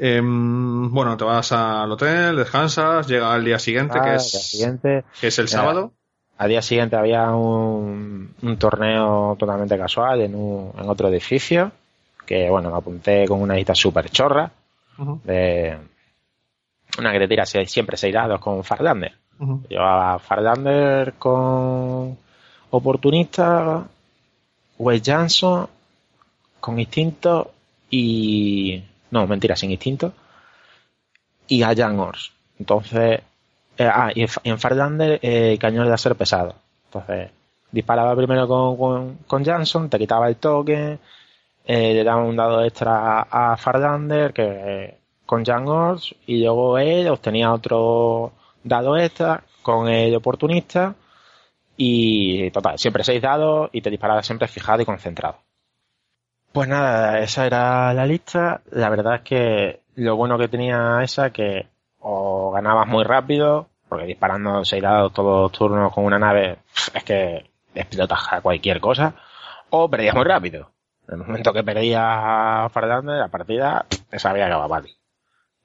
S2: Eh, bueno, te vas al hotel, descansas, llega al día siguiente,
S3: ah,
S2: que, es,
S3: día siguiente,
S2: que es el sábado.
S3: Al día siguiente había un, un torneo totalmente casual en, un, en, otro edificio, que bueno, me apunté con una lista súper chorra, uh -huh. de una que te tira siempre seis dados con Farlander. Uh -huh. Llevaba Farlander con Oportunista, Wes Johnson, con Instinto y no, mentira, sin instinto, y a Jan Ors. Entonces, eh, ah, y en Farlander eh, cañón de láser pesado. Entonces, disparaba primero con, con, con Jansson, te quitaba el toque, eh, le daba un dado extra a Farlander que con Jan Ors, y luego él obtenía otro dado extra con el oportunista y total, siempre seis dados y te disparaba siempre fijado y concentrado. Pues nada, esa era la lista. La verdad es que lo bueno que tenía esa que o ganabas muy rápido, porque disparando seis dados todos los turnos con una nave es que explotas a cualquier cosa, o perdías muy rápido. En el momento que perdías a Fernández, la partida esa había acabado para.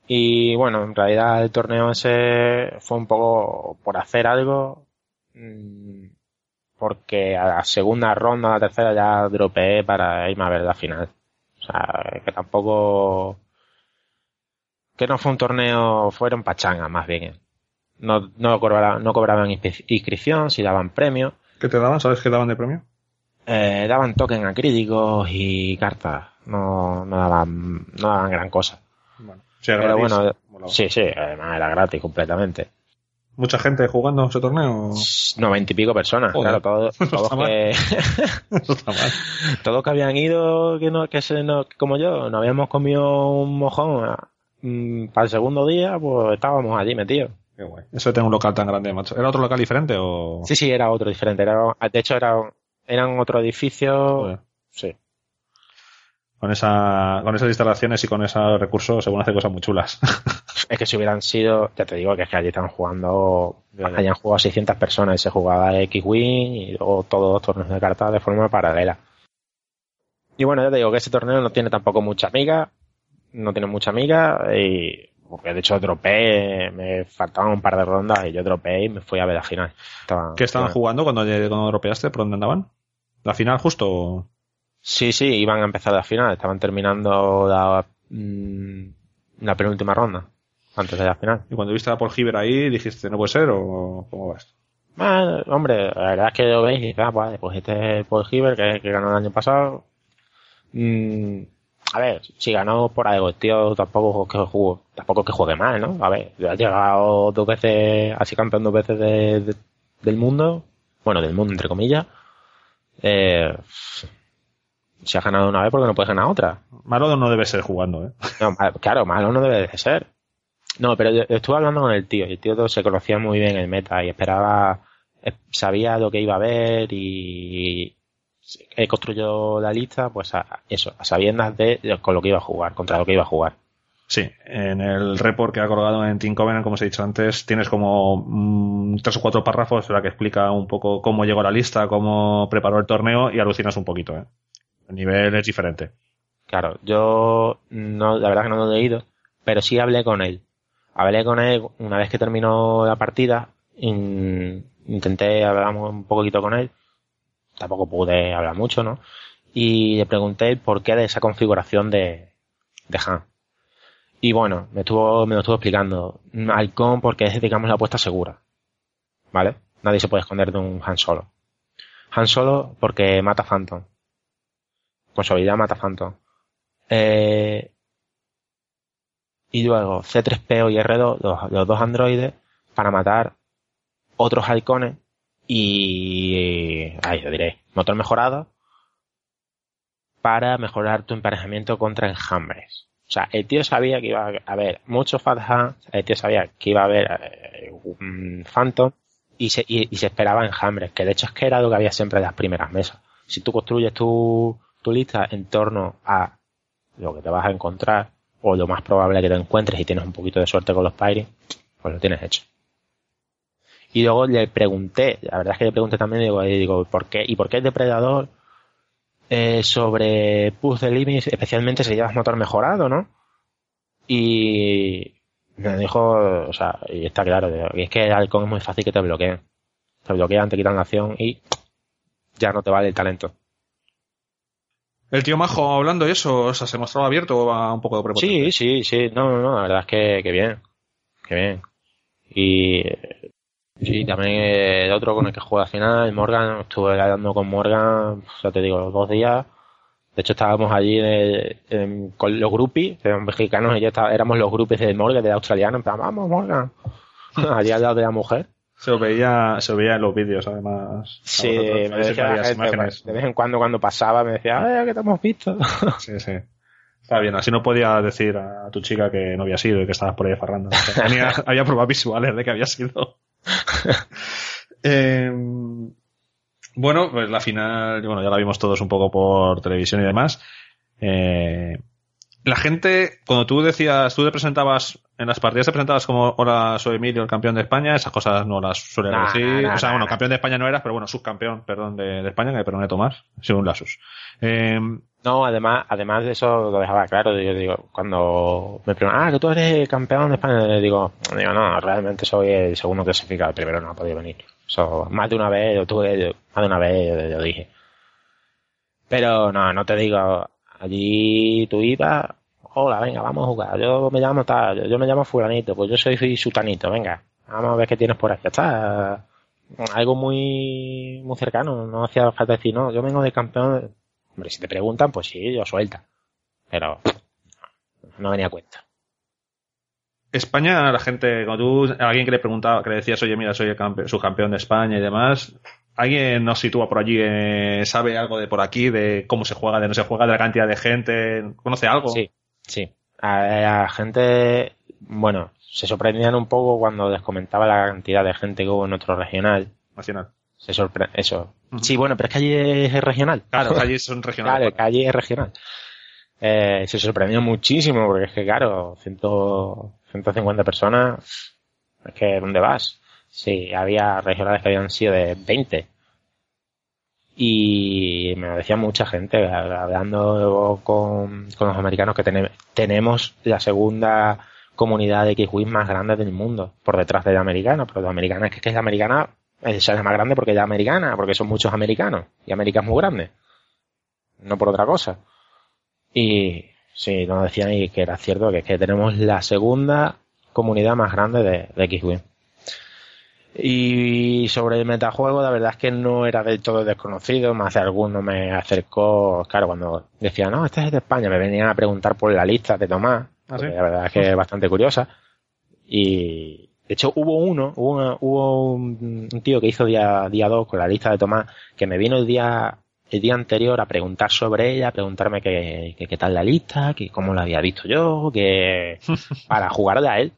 S3: Y bueno, en realidad el torneo ese fue un poco por hacer algo, mm, porque a la segunda ronda, a la tercera ya dropeé para irme a ver la final. O sea, que tampoco... Que no fue un torneo, fueron pachangas más bien. No, no, cobraban, no cobraban inscripción, si daban premios.
S2: ¿Qué te daban? ¿Sabes qué daban de premio?
S3: Eh, daban token a críticos y cartas. No, no daban, no daban gran cosa.
S2: Bueno,
S3: Pero
S2: gratis.
S3: bueno,
S2: Molaba.
S3: sí, sí, además era gratis completamente.
S2: ¿Mucha gente jugando ese torneo?
S3: Noventa y pico personas,
S2: Joder,
S3: claro, todos,
S2: no
S3: todos que,
S2: Eso está mal.
S3: todos que habían ido, que no, que se no, como yo, nos habíamos comido un mojón mm, para el segundo día, pues estábamos allí metidos.
S2: Qué guay. Eso de tener un local tan grande, macho. ¿Era otro local diferente o...?
S3: Sí, sí, era otro diferente. Era, de hecho, era, eran otro edificio.
S2: Joder.
S3: Sí.
S2: Con, esa, con esas instalaciones y con esos recursos según hace cosas muy chulas.
S3: Es que si hubieran sido, ya te digo que es que allí están jugando, hayan jugado 600 personas y se jugaba X-Wing y luego todos los torneos de cartas de forma paralela. Y bueno, ya te digo que ese torneo no tiene tampoco mucha amiga, no tiene mucha amiga y porque de hecho dropé, me faltaban un par de rondas y yo dropé y me fui a ver la final.
S2: ¿Qué estaban
S3: estaban-
S2: jugando cuando, cuando dropeaste? ¿Por dónde andaban? ¿La final justo?
S3: Sí, sí, iban a empezar la final, estaban terminando la, mm, la penúltima ronda antes de la final.
S2: Y cuando viste a Paul Hiver ahí, dijiste, ¿no puede ser o cómo vas?
S3: Bueno, hombre, la verdad es que lo veis y dices, ah, vale, pues este es Paul Hiver que, que ganó el año pasado. Mm, a ver, si ganó por algo, el tío tampoco es que jugó, tampoco es que juegue mal, ¿no? A ver, ha llegado dos veces, así campeón dos veces de- de- del mundo, bueno, del mundo entre comillas. Eh, si ha ganado una vez, ¿por qué no puedes ganar otra?
S2: Malo no debe ser jugando, ¿eh?
S3: No, claro, malo no debe de ser. No, pero yo estuve hablando con el tío y el tío se conocía muy bien el meta y esperaba, eh, sabía lo que iba a ver y construyó la lista, pues a, eso, a sabiendas de con lo que iba a jugar, contra lo que iba a jugar.
S2: Sí, en el report que ha colgado en Team Covenant, como os he dicho antes, tienes como mm, tres o cuatro párrafos en la que explica un poco cómo llegó a la lista, cómo preparó el torneo y alucinas un poquito, ¿eh? El nivel es diferente.
S3: Claro, yo no, la verdad que no lo he leído, pero sí hablé con él. Hablé con él una vez que terminó la partida, in- intenté hablar un poquito con él, tampoco pude hablar mucho, ¿no? Y le pregunté por qué de esa configuración de, de Han. Y bueno, me estuvo, me lo estuvo explicando. Halcón porque es, digamos, la apuesta segura. ¿Vale? Nadie se puede esconder de un Han Solo. Han Solo porque mata Phantom. Con su habilidad mata Phantom. Eh, y luego C3PO y R2, los, dos androides, para matar otros halcones y... Ahí lo diré. Motor mejorado para mejorar tu emparejamiento contra enjambres. O sea, el tío sabía que iba a haber muchos Fatha, el tío sabía que iba a haber eh, un Phantom y se, y, y se esperaba enjambres, que de hecho es que era lo que había siempre en las primeras mesas. Si tú construyes tu, tu lista en torno a lo que te vas a encontrar o lo más probable que te encuentres y tienes un poquito de suerte con los Pyri, pues lo tienes hecho. Y luego le pregunté, la verdad es que le pregunté también, digo, digo ¿por qué? ¿Y por qué el depredador eh, sobre the Limits, especialmente si llevas motor mejorado, ¿no? Y me dijo, o sea, y está claro, es que el halcón es muy fácil que te bloqueen. Te bloquean, te quitan la acción y ya no te vale el talento.
S2: El tío Majo hablando y eso, o sea, se mostraba abierto va un poco de prepotente.
S3: Sí, sí, sí, no, no, no, la verdad es que, que bien, que bien. Y, y también el otro con el que juega al final, Morgan, estuve hablando con Morgan, ya te digo, dos días. De hecho, estábamos allí con los groupies, eran mexicanos, y yo estaba, éramos los groupies del Morgan, del australiano, en Morgan. allí al lado de la mujer.
S2: Se lo veía, se veía en los vídeos, además.
S3: Sí, me decía de vez en cuando cuando pasaba me decía, ¡ay, que te hemos visto!
S2: Sí, sí. Está bien, así no podía decir a tu chica que no había sido y que estabas por ahí farrando. había pruebas visuales de que había sido. eh, bueno, pues la final, bueno, ya la vimos todos un poco por televisión y demás. Eh, la gente, cuando tú decías, tú te presentabas, en las partidas te presentabas como, hola, soy Emilio, el campeón de España, esas cosas no las suelen decir. o sea, bueno, campeón de España no eras, pero bueno, subcampeón, perdón, de, de España, que me perdone Tomás, según Lasus.
S3: Eh, no, además, además de eso lo dejaba claro. Yo digo, cuando me preguntan, ah, que tú eres campeón de España, le digo, digo, no, realmente soy el segundo clasificado, el primero no ha podido venir. Eso, más de una vez, yo tuve, más de una vez yo, dije. Pero no, no te digo, allí tú ibas, hola, venga, vamos a jugar. Yo me llamo tal, yo, me llamo fulanito, pues yo soy sutanito, venga, vamos a ver qué tienes por aquí. Está. Algo muy, muy cercano, no hacía falta decir, no, yo vengo de campeón, Hombre, si te preguntan, pues sí, yo suelta. Pero no venía a cuenta.
S2: España, la gente, cuando tú, alguien que le preguntaba, que le decías, oye, mira, soy el campeón, subcampeón de España y demás, ¿alguien nos sitúa por allí, eh, sabe algo de por aquí, de cómo se juega, de no se juega, de la cantidad de gente? ¿Conoce algo?
S3: Sí, sí. A la gente, bueno, se sorprendían un poco cuando les comentaba la cantidad de gente que hubo en otro regional.
S2: Nacional.
S3: Se sorprende, eso. Sí, bueno, pero es que allí es regional.
S2: Claro, allí son regionales.
S3: Claro, allí es regional. Eh, se sorprendió muchísimo porque es que, claro, 150 personas, es que, ¿dónde vas? Sí, había regionales que habían sido de 20. Y me lo decía mucha gente, hablando con, los americanos, que tenemos la segunda comunidad de X-Wing más grande del mundo, por detrás de la americana, pero la americana es que es la americana es más grande porque es americana, porque son muchos americanos. Y América es muy grande. No por otra cosa. Y sí, nos decían y que era cierto que, es que tenemos la segunda comunidad más grande de, de X-Wing. Y sobre el metajuego, la verdad es que no era del todo desconocido. Más de alguno me acercó, claro, cuando decía, no, este es de España, me venían a preguntar por la lista de Tomás. ¿Ah, la verdad es que es bastante curiosa. Y, de hecho, hubo uno, hubo, hubo un, tío que hizo día, día 2 con la lista de Tomás, que me vino el día, el día anterior a preguntar sobre ella, a preguntarme qué, qué, tal la lista, que cómo la había visto yo, que para jugarle a él.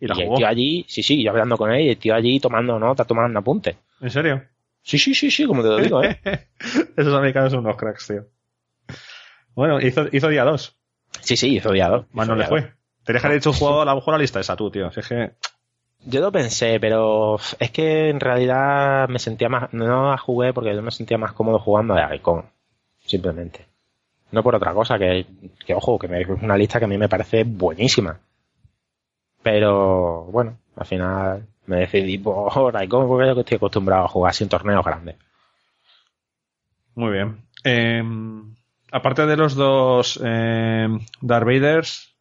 S3: Y, el tío allí, sí, sí, yo hablando con él, y el tío allí tomando nota, tomando apuntes.
S2: ¿En serio?
S3: Sí, sí, sí, sí, como te lo digo, ¿eh?
S2: Esos americanos son unos cracks, tío. Bueno, hizo, hizo día 2.
S3: Sí, sí, hizo día 2.
S2: Más no le fue. Te dejaré hecho un juego a lo mejor la lista esa tú, tío. es que
S3: yo lo pensé, pero es que en realidad me sentía más, no la jugué porque yo me sentía más cómodo jugando a Icon, simplemente. No por otra cosa, que, que ojo, que me, es una lista que a mí me parece buenísima. Pero bueno, al final me decidí por Icon porque yo estoy acostumbrado a jugar sin torneos grandes.
S2: Muy bien. Eh, aparte de los dos eh, Darth Vaders,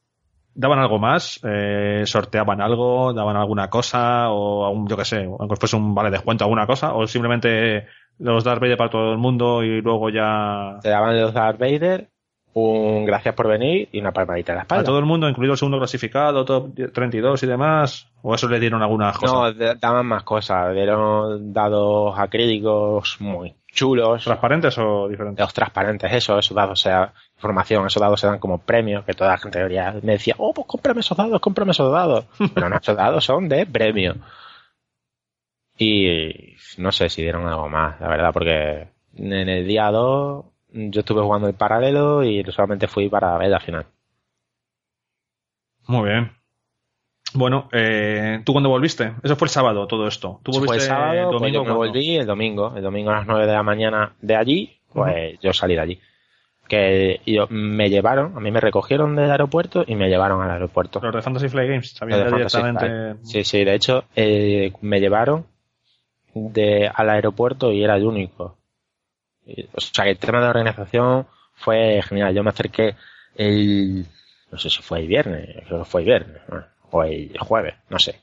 S2: daban algo más, eh, sorteaban algo, daban alguna cosa, o aún, yo qué sé, aunque fuese un vale descuento, alguna cosa, o simplemente los Darth Vader para todo el mundo y luego ya.
S3: Te daban los Darth Vader, un gracias por venir y una palmadita en la espalda.
S2: A todo el mundo, incluido el segundo clasificado, top 32 y demás, o eso le dieron algunas cosas.
S3: No, daban más cosas, dieron dados acrílicos muy chulos.
S2: ¿Transparentes o diferentes?
S3: Los transparentes, eso, esos dados, o sea, información, esos dados se dan como premios, que toda la gente debería, me decía, oh, pues cómprame esos dados, cómprame esos dados. Pero no, esos dados son de premio. Y no sé si dieron algo más, la verdad, porque en el día 2 yo estuve jugando en paralelo y solamente fui para ver la final.
S2: Muy bien. Bueno, eh, ¿tú cuándo volviste? Eso fue el sábado, todo esto. ¿Tú
S3: volviste fue el sábado, el pues domingo? Pues yo volví el domingo. El domingo a las 9 de la mañana de allí, pues yo salí de allí. Que yo, me llevaron, a mí me recogieron del aeropuerto y me llevaron al aeropuerto.
S2: Los de Fantasy Flight Games, sabían directamente.
S3: Sí, sí, de hecho, eh, me llevaron de, al aeropuerto y era el único. O sea, el tema de organización fue genial. Yo me acerqué el, no sé si fue el viernes, creo que fue el viernes o el jueves, no sé,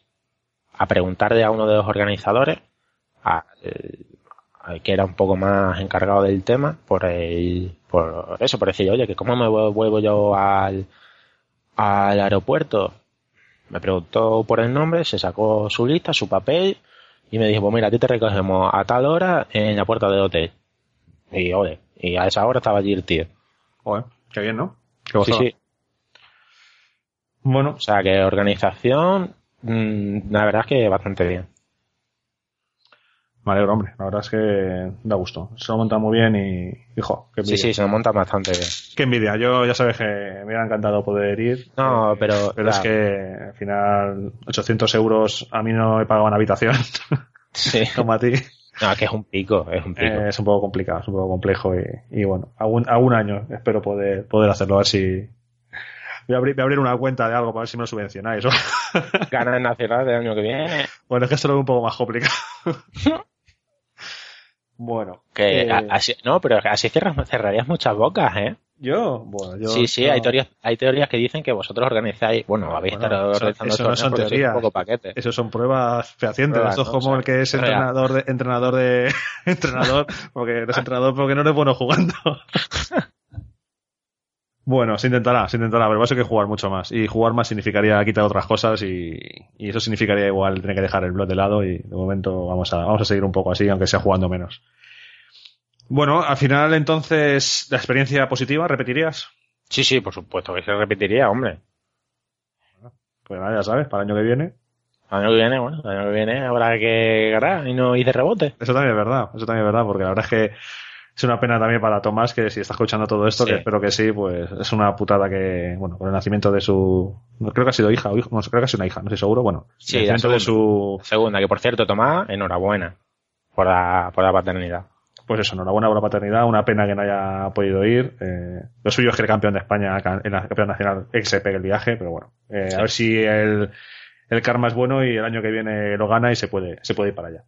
S3: a preguntarle a uno de los organizadores, a, que era un poco más encargado del tema, por el, por eso, por decir, oye, que cómo me vuelvo yo al, al aeropuerto. Me preguntó por el nombre, se sacó su lista, su papel, Y me dijo, pues mira, a ti te recogemos a tal hora en la puerta del hotel. Y, oye, y a esa hora estaba allí el tío.
S2: Joder, qué bien, ¿no? Qué
S3: Sí, sí.
S2: Bueno,
S3: O sea que organización, mm, la verdad es que bastante bien.
S2: me alegro, hombre. La verdad es que da gusto. Se lo monta muy bien y, hijo, qué
S3: Sí,
S2: envidia.
S3: sí, se lo monta bastante bien.
S2: Qué envidia. Yo ya sabes que me hubiera encantado poder ir.
S3: No,
S2: Eh,
S3: pero,
S2: Pero es que al final 800 euros a mí no he pagado en habitación,
S3: Sí.
S2: como a ti.
S3: No, es que es un pico, es un pico.
S2: Eh, es un poco complicado, es un poco complejo y, y bueno, a un, a un año espero poder, poder hacerlo. A ver si... Voy a, abrir, voy a abrir una cuenta de algo para ver si me lo subvencionáis.
S3: Ganas nacionales del año que viene.
S2: bueno, es que esto lo veo un poco más complicado. bueno.
S3: Que
S2: eh,
S3: así, no, pero así cerras, cerrarías muchas bocas, ¿eh?
S2: Yo, bueno, yo...
S3: sí, sí, hay teorías, hay teorías que dicen que vosotros organizáis, bueno, habéis
S2: Bueno,
S3: estado organizando
S2: eso no son teorías.
S3: un poco paquete.
S2: Eso son pruebas fehacientes.
S3: Pruebas,
S2: Esto es
S3: ¿no?
S2: como
S3: O sea,
S2: el que es
S3: real.
S2: entrenador de, entrenador de, entrenador, porque eres entrenador porque no eres bueno jugando. bueno, se intentará, se intentará, pero va a ser que jugar mucho más. Y jugar más significaría quitar otras cosas y, y eso significaría igual tener que dejar el blog de lado y de momento vamos a, vamos a seguir un poco así, aunque sea jugando menos. Bueno, al final entonces, la experiencia positiva, ¿repetirías?
S3: Sí, sí, por supuesto que se repetiría, hombre.
S2: Pues nada, ya sabes, para el año que viene.
S3: El año que viene, bueno, el año que viene habrá que ganar y no de rebote.
S2: Eso también es verdad, eso también es verdad, porque la verdad es que es una pena también para Tomás que si está escuchando todo esto,
S3: Sí.
S2: que espero que sí, pues es una putada que, bueno, con el nacimiento de su, no, creo que ha sido hija o hijo, no, creo que ha sido una hija, no estoy seguro, bueno,
S3: Sí,
S2: el
S3: la
S2: nacimiento de su,
S3: Segunda, que por cierto, Tomás, enhorabuena por la, por la paternidad.
S2: Pues eso, enhorabuena por la paternidad, una pena que no haya podido ir, eh, lo suyo es que el campeón de España, la campeón nacional, que se pegue el viaje, pero bueno, eh,
S3: Sí.
S2: a ver si el, el karma es bueno y el año que viene lo gana y se puede, se puede ir para allá.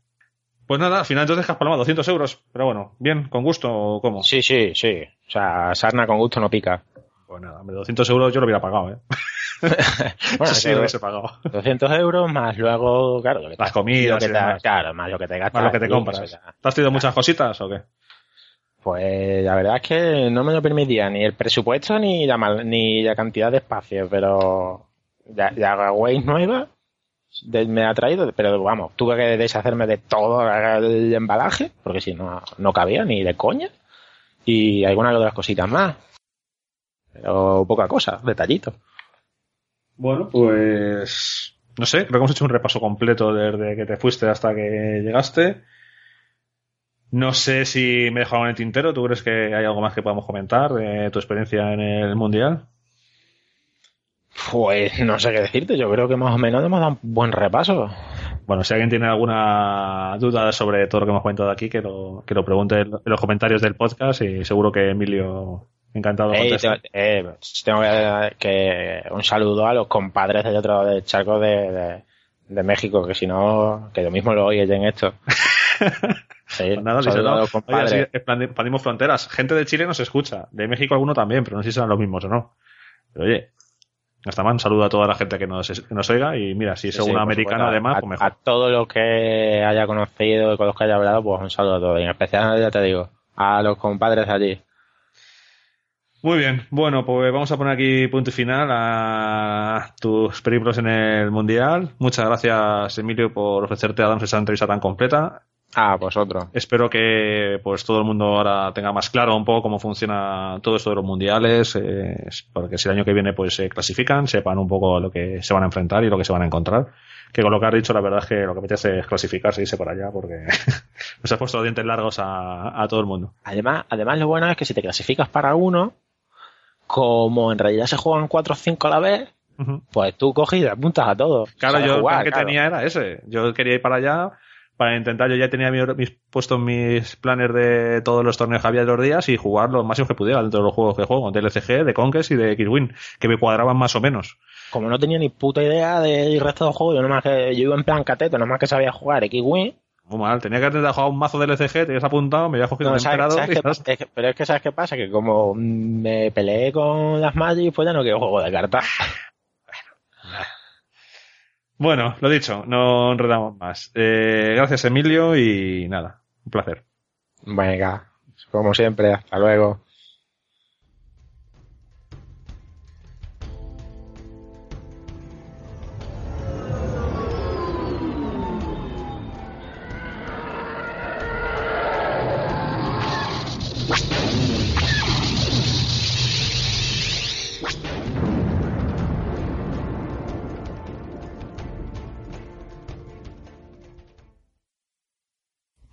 S2: Pues nada, al final entonces has palmado 200 euros, pero bueno, bien, con gusto o cómo.
S3: Sí, sí, sí. O sea, sarna con gusto no pica.
S2: Pues nada, hombre, 200 euros yo lo hubiera pagado, ¿eh?
S3: Bueno,
S2: sí,
S3: que
S2: lo hubiese pagado.
S3: 200 euros más luego, claro, lo que te-
S2: Las comidas
S3: lo que te- claro, más lo que te gastas.
S2: Más lo que te compras. ¿Te has tenido muchas cositas o qué?
S3: Pues la verdad es que no me lo permitía ni el presupuesto ni la, mal- ni la cantidad de espacio, pero la, la nueva de- me ha traído, pero vamos, tuve que deshacerme de todo el embalaje, porque si no, no cabía ni de coña, y algunas otras cositas más. Pero poca cosa, detallito.
S2: Bueno, pues... No sé, creo que hemos hecho un repaso completo desde que te fuiste hasta que llegaste. No sé si me he dejado en el tintero. ¿Tú crees que hay algo más que podamos comentar de tu experiencia en el Mundial?
S3: Pues no sé qué decirte, yo creo que más o menos hemos dado un buen repaso.
S2: Bueno, si alguien tiene alguna duda sobre todo lo que hemos comentado aquí, que lo, que lo pregunte en los comentarios del podcast y seguro que Emilio encantado
S3: te- eh, tengo que, que un saludo a los compadres del otro lado del charco de, de, de México, que si no, que lo mismo lo oyen en esto. Sí,
S2: Pues nada,
S3: a los
S2: Oye, expandimos fronteras. Gente de Chile nos escucha. De México alguno también, pero no sé si serán los mismos o no. Pero oye, hasta más, un saludo a toda la gente que nos, que nos oiga y mira, si es
S3: Sí, sí,
S2: un
S3: por
S2: americano
S3: supuesto,
S2: además,
S3: a,
S2: pues mejor.
S3: a todos los que haya conocido y con los que haya hablado, pues un saludo a todos. Y en especial, ya te digo, a los compadres de allí.
S2: Muy bien, bueno, pues vamos a poner aquí punto y final a tus periplos en el Mundial. Muchas gracias, Emilio, por ofrecerte a darnos esa entrevista tan completa.
S3: A vosotros.
S2: Espero que pues todo el mundo ahora tenga más claro un poco cómo funciona todo esto de los mundiales, eh, porque si el año que viene pues se clasifican, sepan un poco lo que se van a enfrentar y lo que se van a encontrar. Que con lo que has dicho, la verdad es que lo que me apetece es clasificarse y irse para allá, porque nos ha puesto los dientes largos a, a todo el mundo.
S3: Además, además, lo bueno es que si te clasificas para uno, como en realidad se juegan 4 o 5 a la vez, pues tú coges y te apuntas a todos.
S2: Claro, yo
S3: jugar,
S2: que
S3: claro.
S2: tenía era ese. Yo quería ir para allá para intentar, yo ya tenía mi- mis, puestos mis planes de todos los torneos que había de los días y jugar lo máximo que pudiera dentro de los juegos que juego, de LCG, de Conquest y de X-Win, que me cuadraban más o menos.
S3: Como no tenía ni puta idea del resto del juego, yo nomás que yo iba en plan cateto, nomás que sabía jugar X-Wing.
S2: Muy mal, tenía que haber jugado un mazo de LCG, te habías apuntado, me habías cogido
S3: No, ¿sabes- sabes es que- pero es que ¿sabes qué pasa? Que como me peleé con las Magic, pues ya no quiero juego de cartas.
S2: Bueno, lo dicho, no enredamos más. Eh, gracias Emilio y nada, un placer.
S3: Venga, como siempre, hasta luego.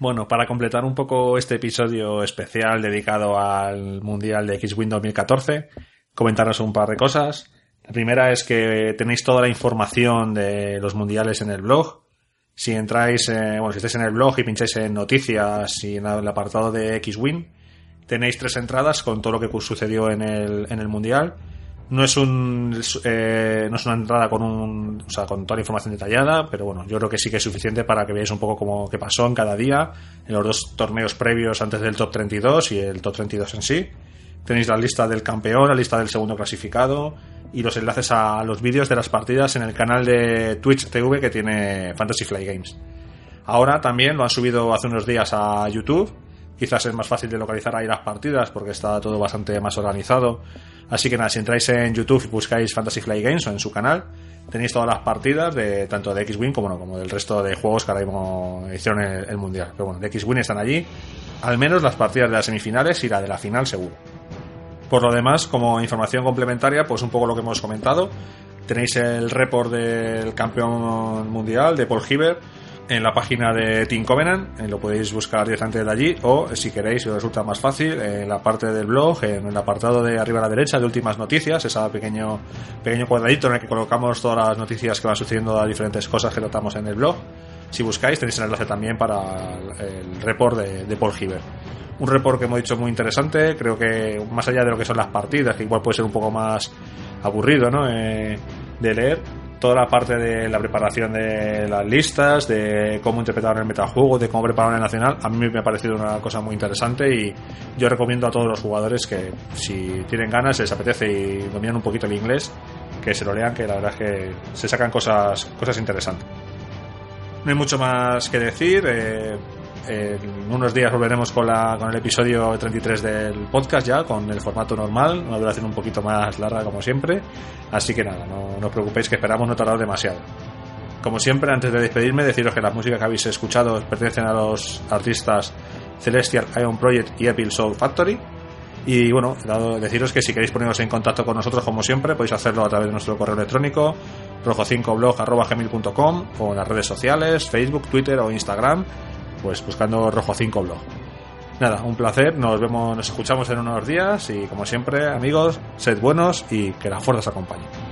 S2: Bueno, para completar un poco este episodio especial dedicado al Mundial de X-Wing 2014, comentaros un par de cosas. La primera es que tenéis toda la información de los mundiales en el blog. Si entráis, eh, bueno, si estáis en el blog y pincháis en noticias y en el apartado de X-Wing, tenéis tres entradas con todo lo que sucedió en el, en el mundial. No es un eh, no es una entrada con un o sea, con toda la información detallada, pero bueno, yo creo que sí que es suficiente para que veáis un poco cómo qué pasó en cada día, en los dos torneos previos antes del top 32 y el top 32 en sí. Tenéis la lista del campeón, la lista del segundo clasificado, y los enlaces a los vídeos de las partidas en el canal de Twitch TV que tiene Fantasy Fly Games. Ahora también lo han subido hace unos días a YouTube. Quizás es más fácil de localizar ahí las partidas porque está todo bastante más organizado. Así que nada, si entráis en YouTube y buscáis Fantasy Fly Games o en su canal, tenéis todas las partidas de tanto de X-Wing como, como del resto de juegos que ahora mismo hicieron el, mundial. Pero bueno, de X-Wing están allí. Al menos las partidas de las semifinales y la de la final seguro. Por lo demás, como información complementaria, pues un poco lo que hemos comentado. Tenéis el report del campeón mundial de Paul Hiver en la página de Team Covenant, lo podéis buscar directamente de allí o si queréis, si os resulta más fácil, en la parte del blog, en el apartado de arriba a la derecha de últimas noticias, ese pequeño, pequeño cuadradito en el que colocamos todas las noticias que van sucediendo a diferentes cosas que tratamos en el blog. Si buscáis tenéis el enlace también para el report de, Paul Hiver un report que hemos dicho muy interesante. Creo que más allá de lo que son las partidas, que igual puede ser un poco más aburrido ¿no? Eh, de leer, toda la parte de la preparación de las listas, de cómo interpretaron el metajuego, de cómo prepararon el nacional, a mí me ha parecido una cosa muy interesante y yo recomiendo a todos los jugadores que si tienen ganas, les apetece y dominan un poquito el inglés, que se lo lean, que la verdad es que se sacan cosas, cosas interesantes. No hay mucho más que decir. Eh, en unos días volveremos con, la, con el episodio 33 del podcast ya, con el formato normal, una duración un poquito más larga como siempre. Así que nada, no, os preocupéis que esperamos no tardar demasiado. Como siempre, antes de despedirme, deciros que la música que habéis escuchado pertenecen a los artistas Celestial Ion Project y Apple Soul Factory. Y bueno, deciros que si queréis poneros en contacto con nosotros, como siempre, podéis hacerlo a través de nuestro correo electrónico, rojo5blog.gmail.com o en las redes sociales, Facebook, Twitter o Instagram pues buscando Rojo 5 Blog. Nada, un placer, nos vemos, nos escuchamos en unos días y como siempre, amigos, sed buenos y que la fuerza os acompañe.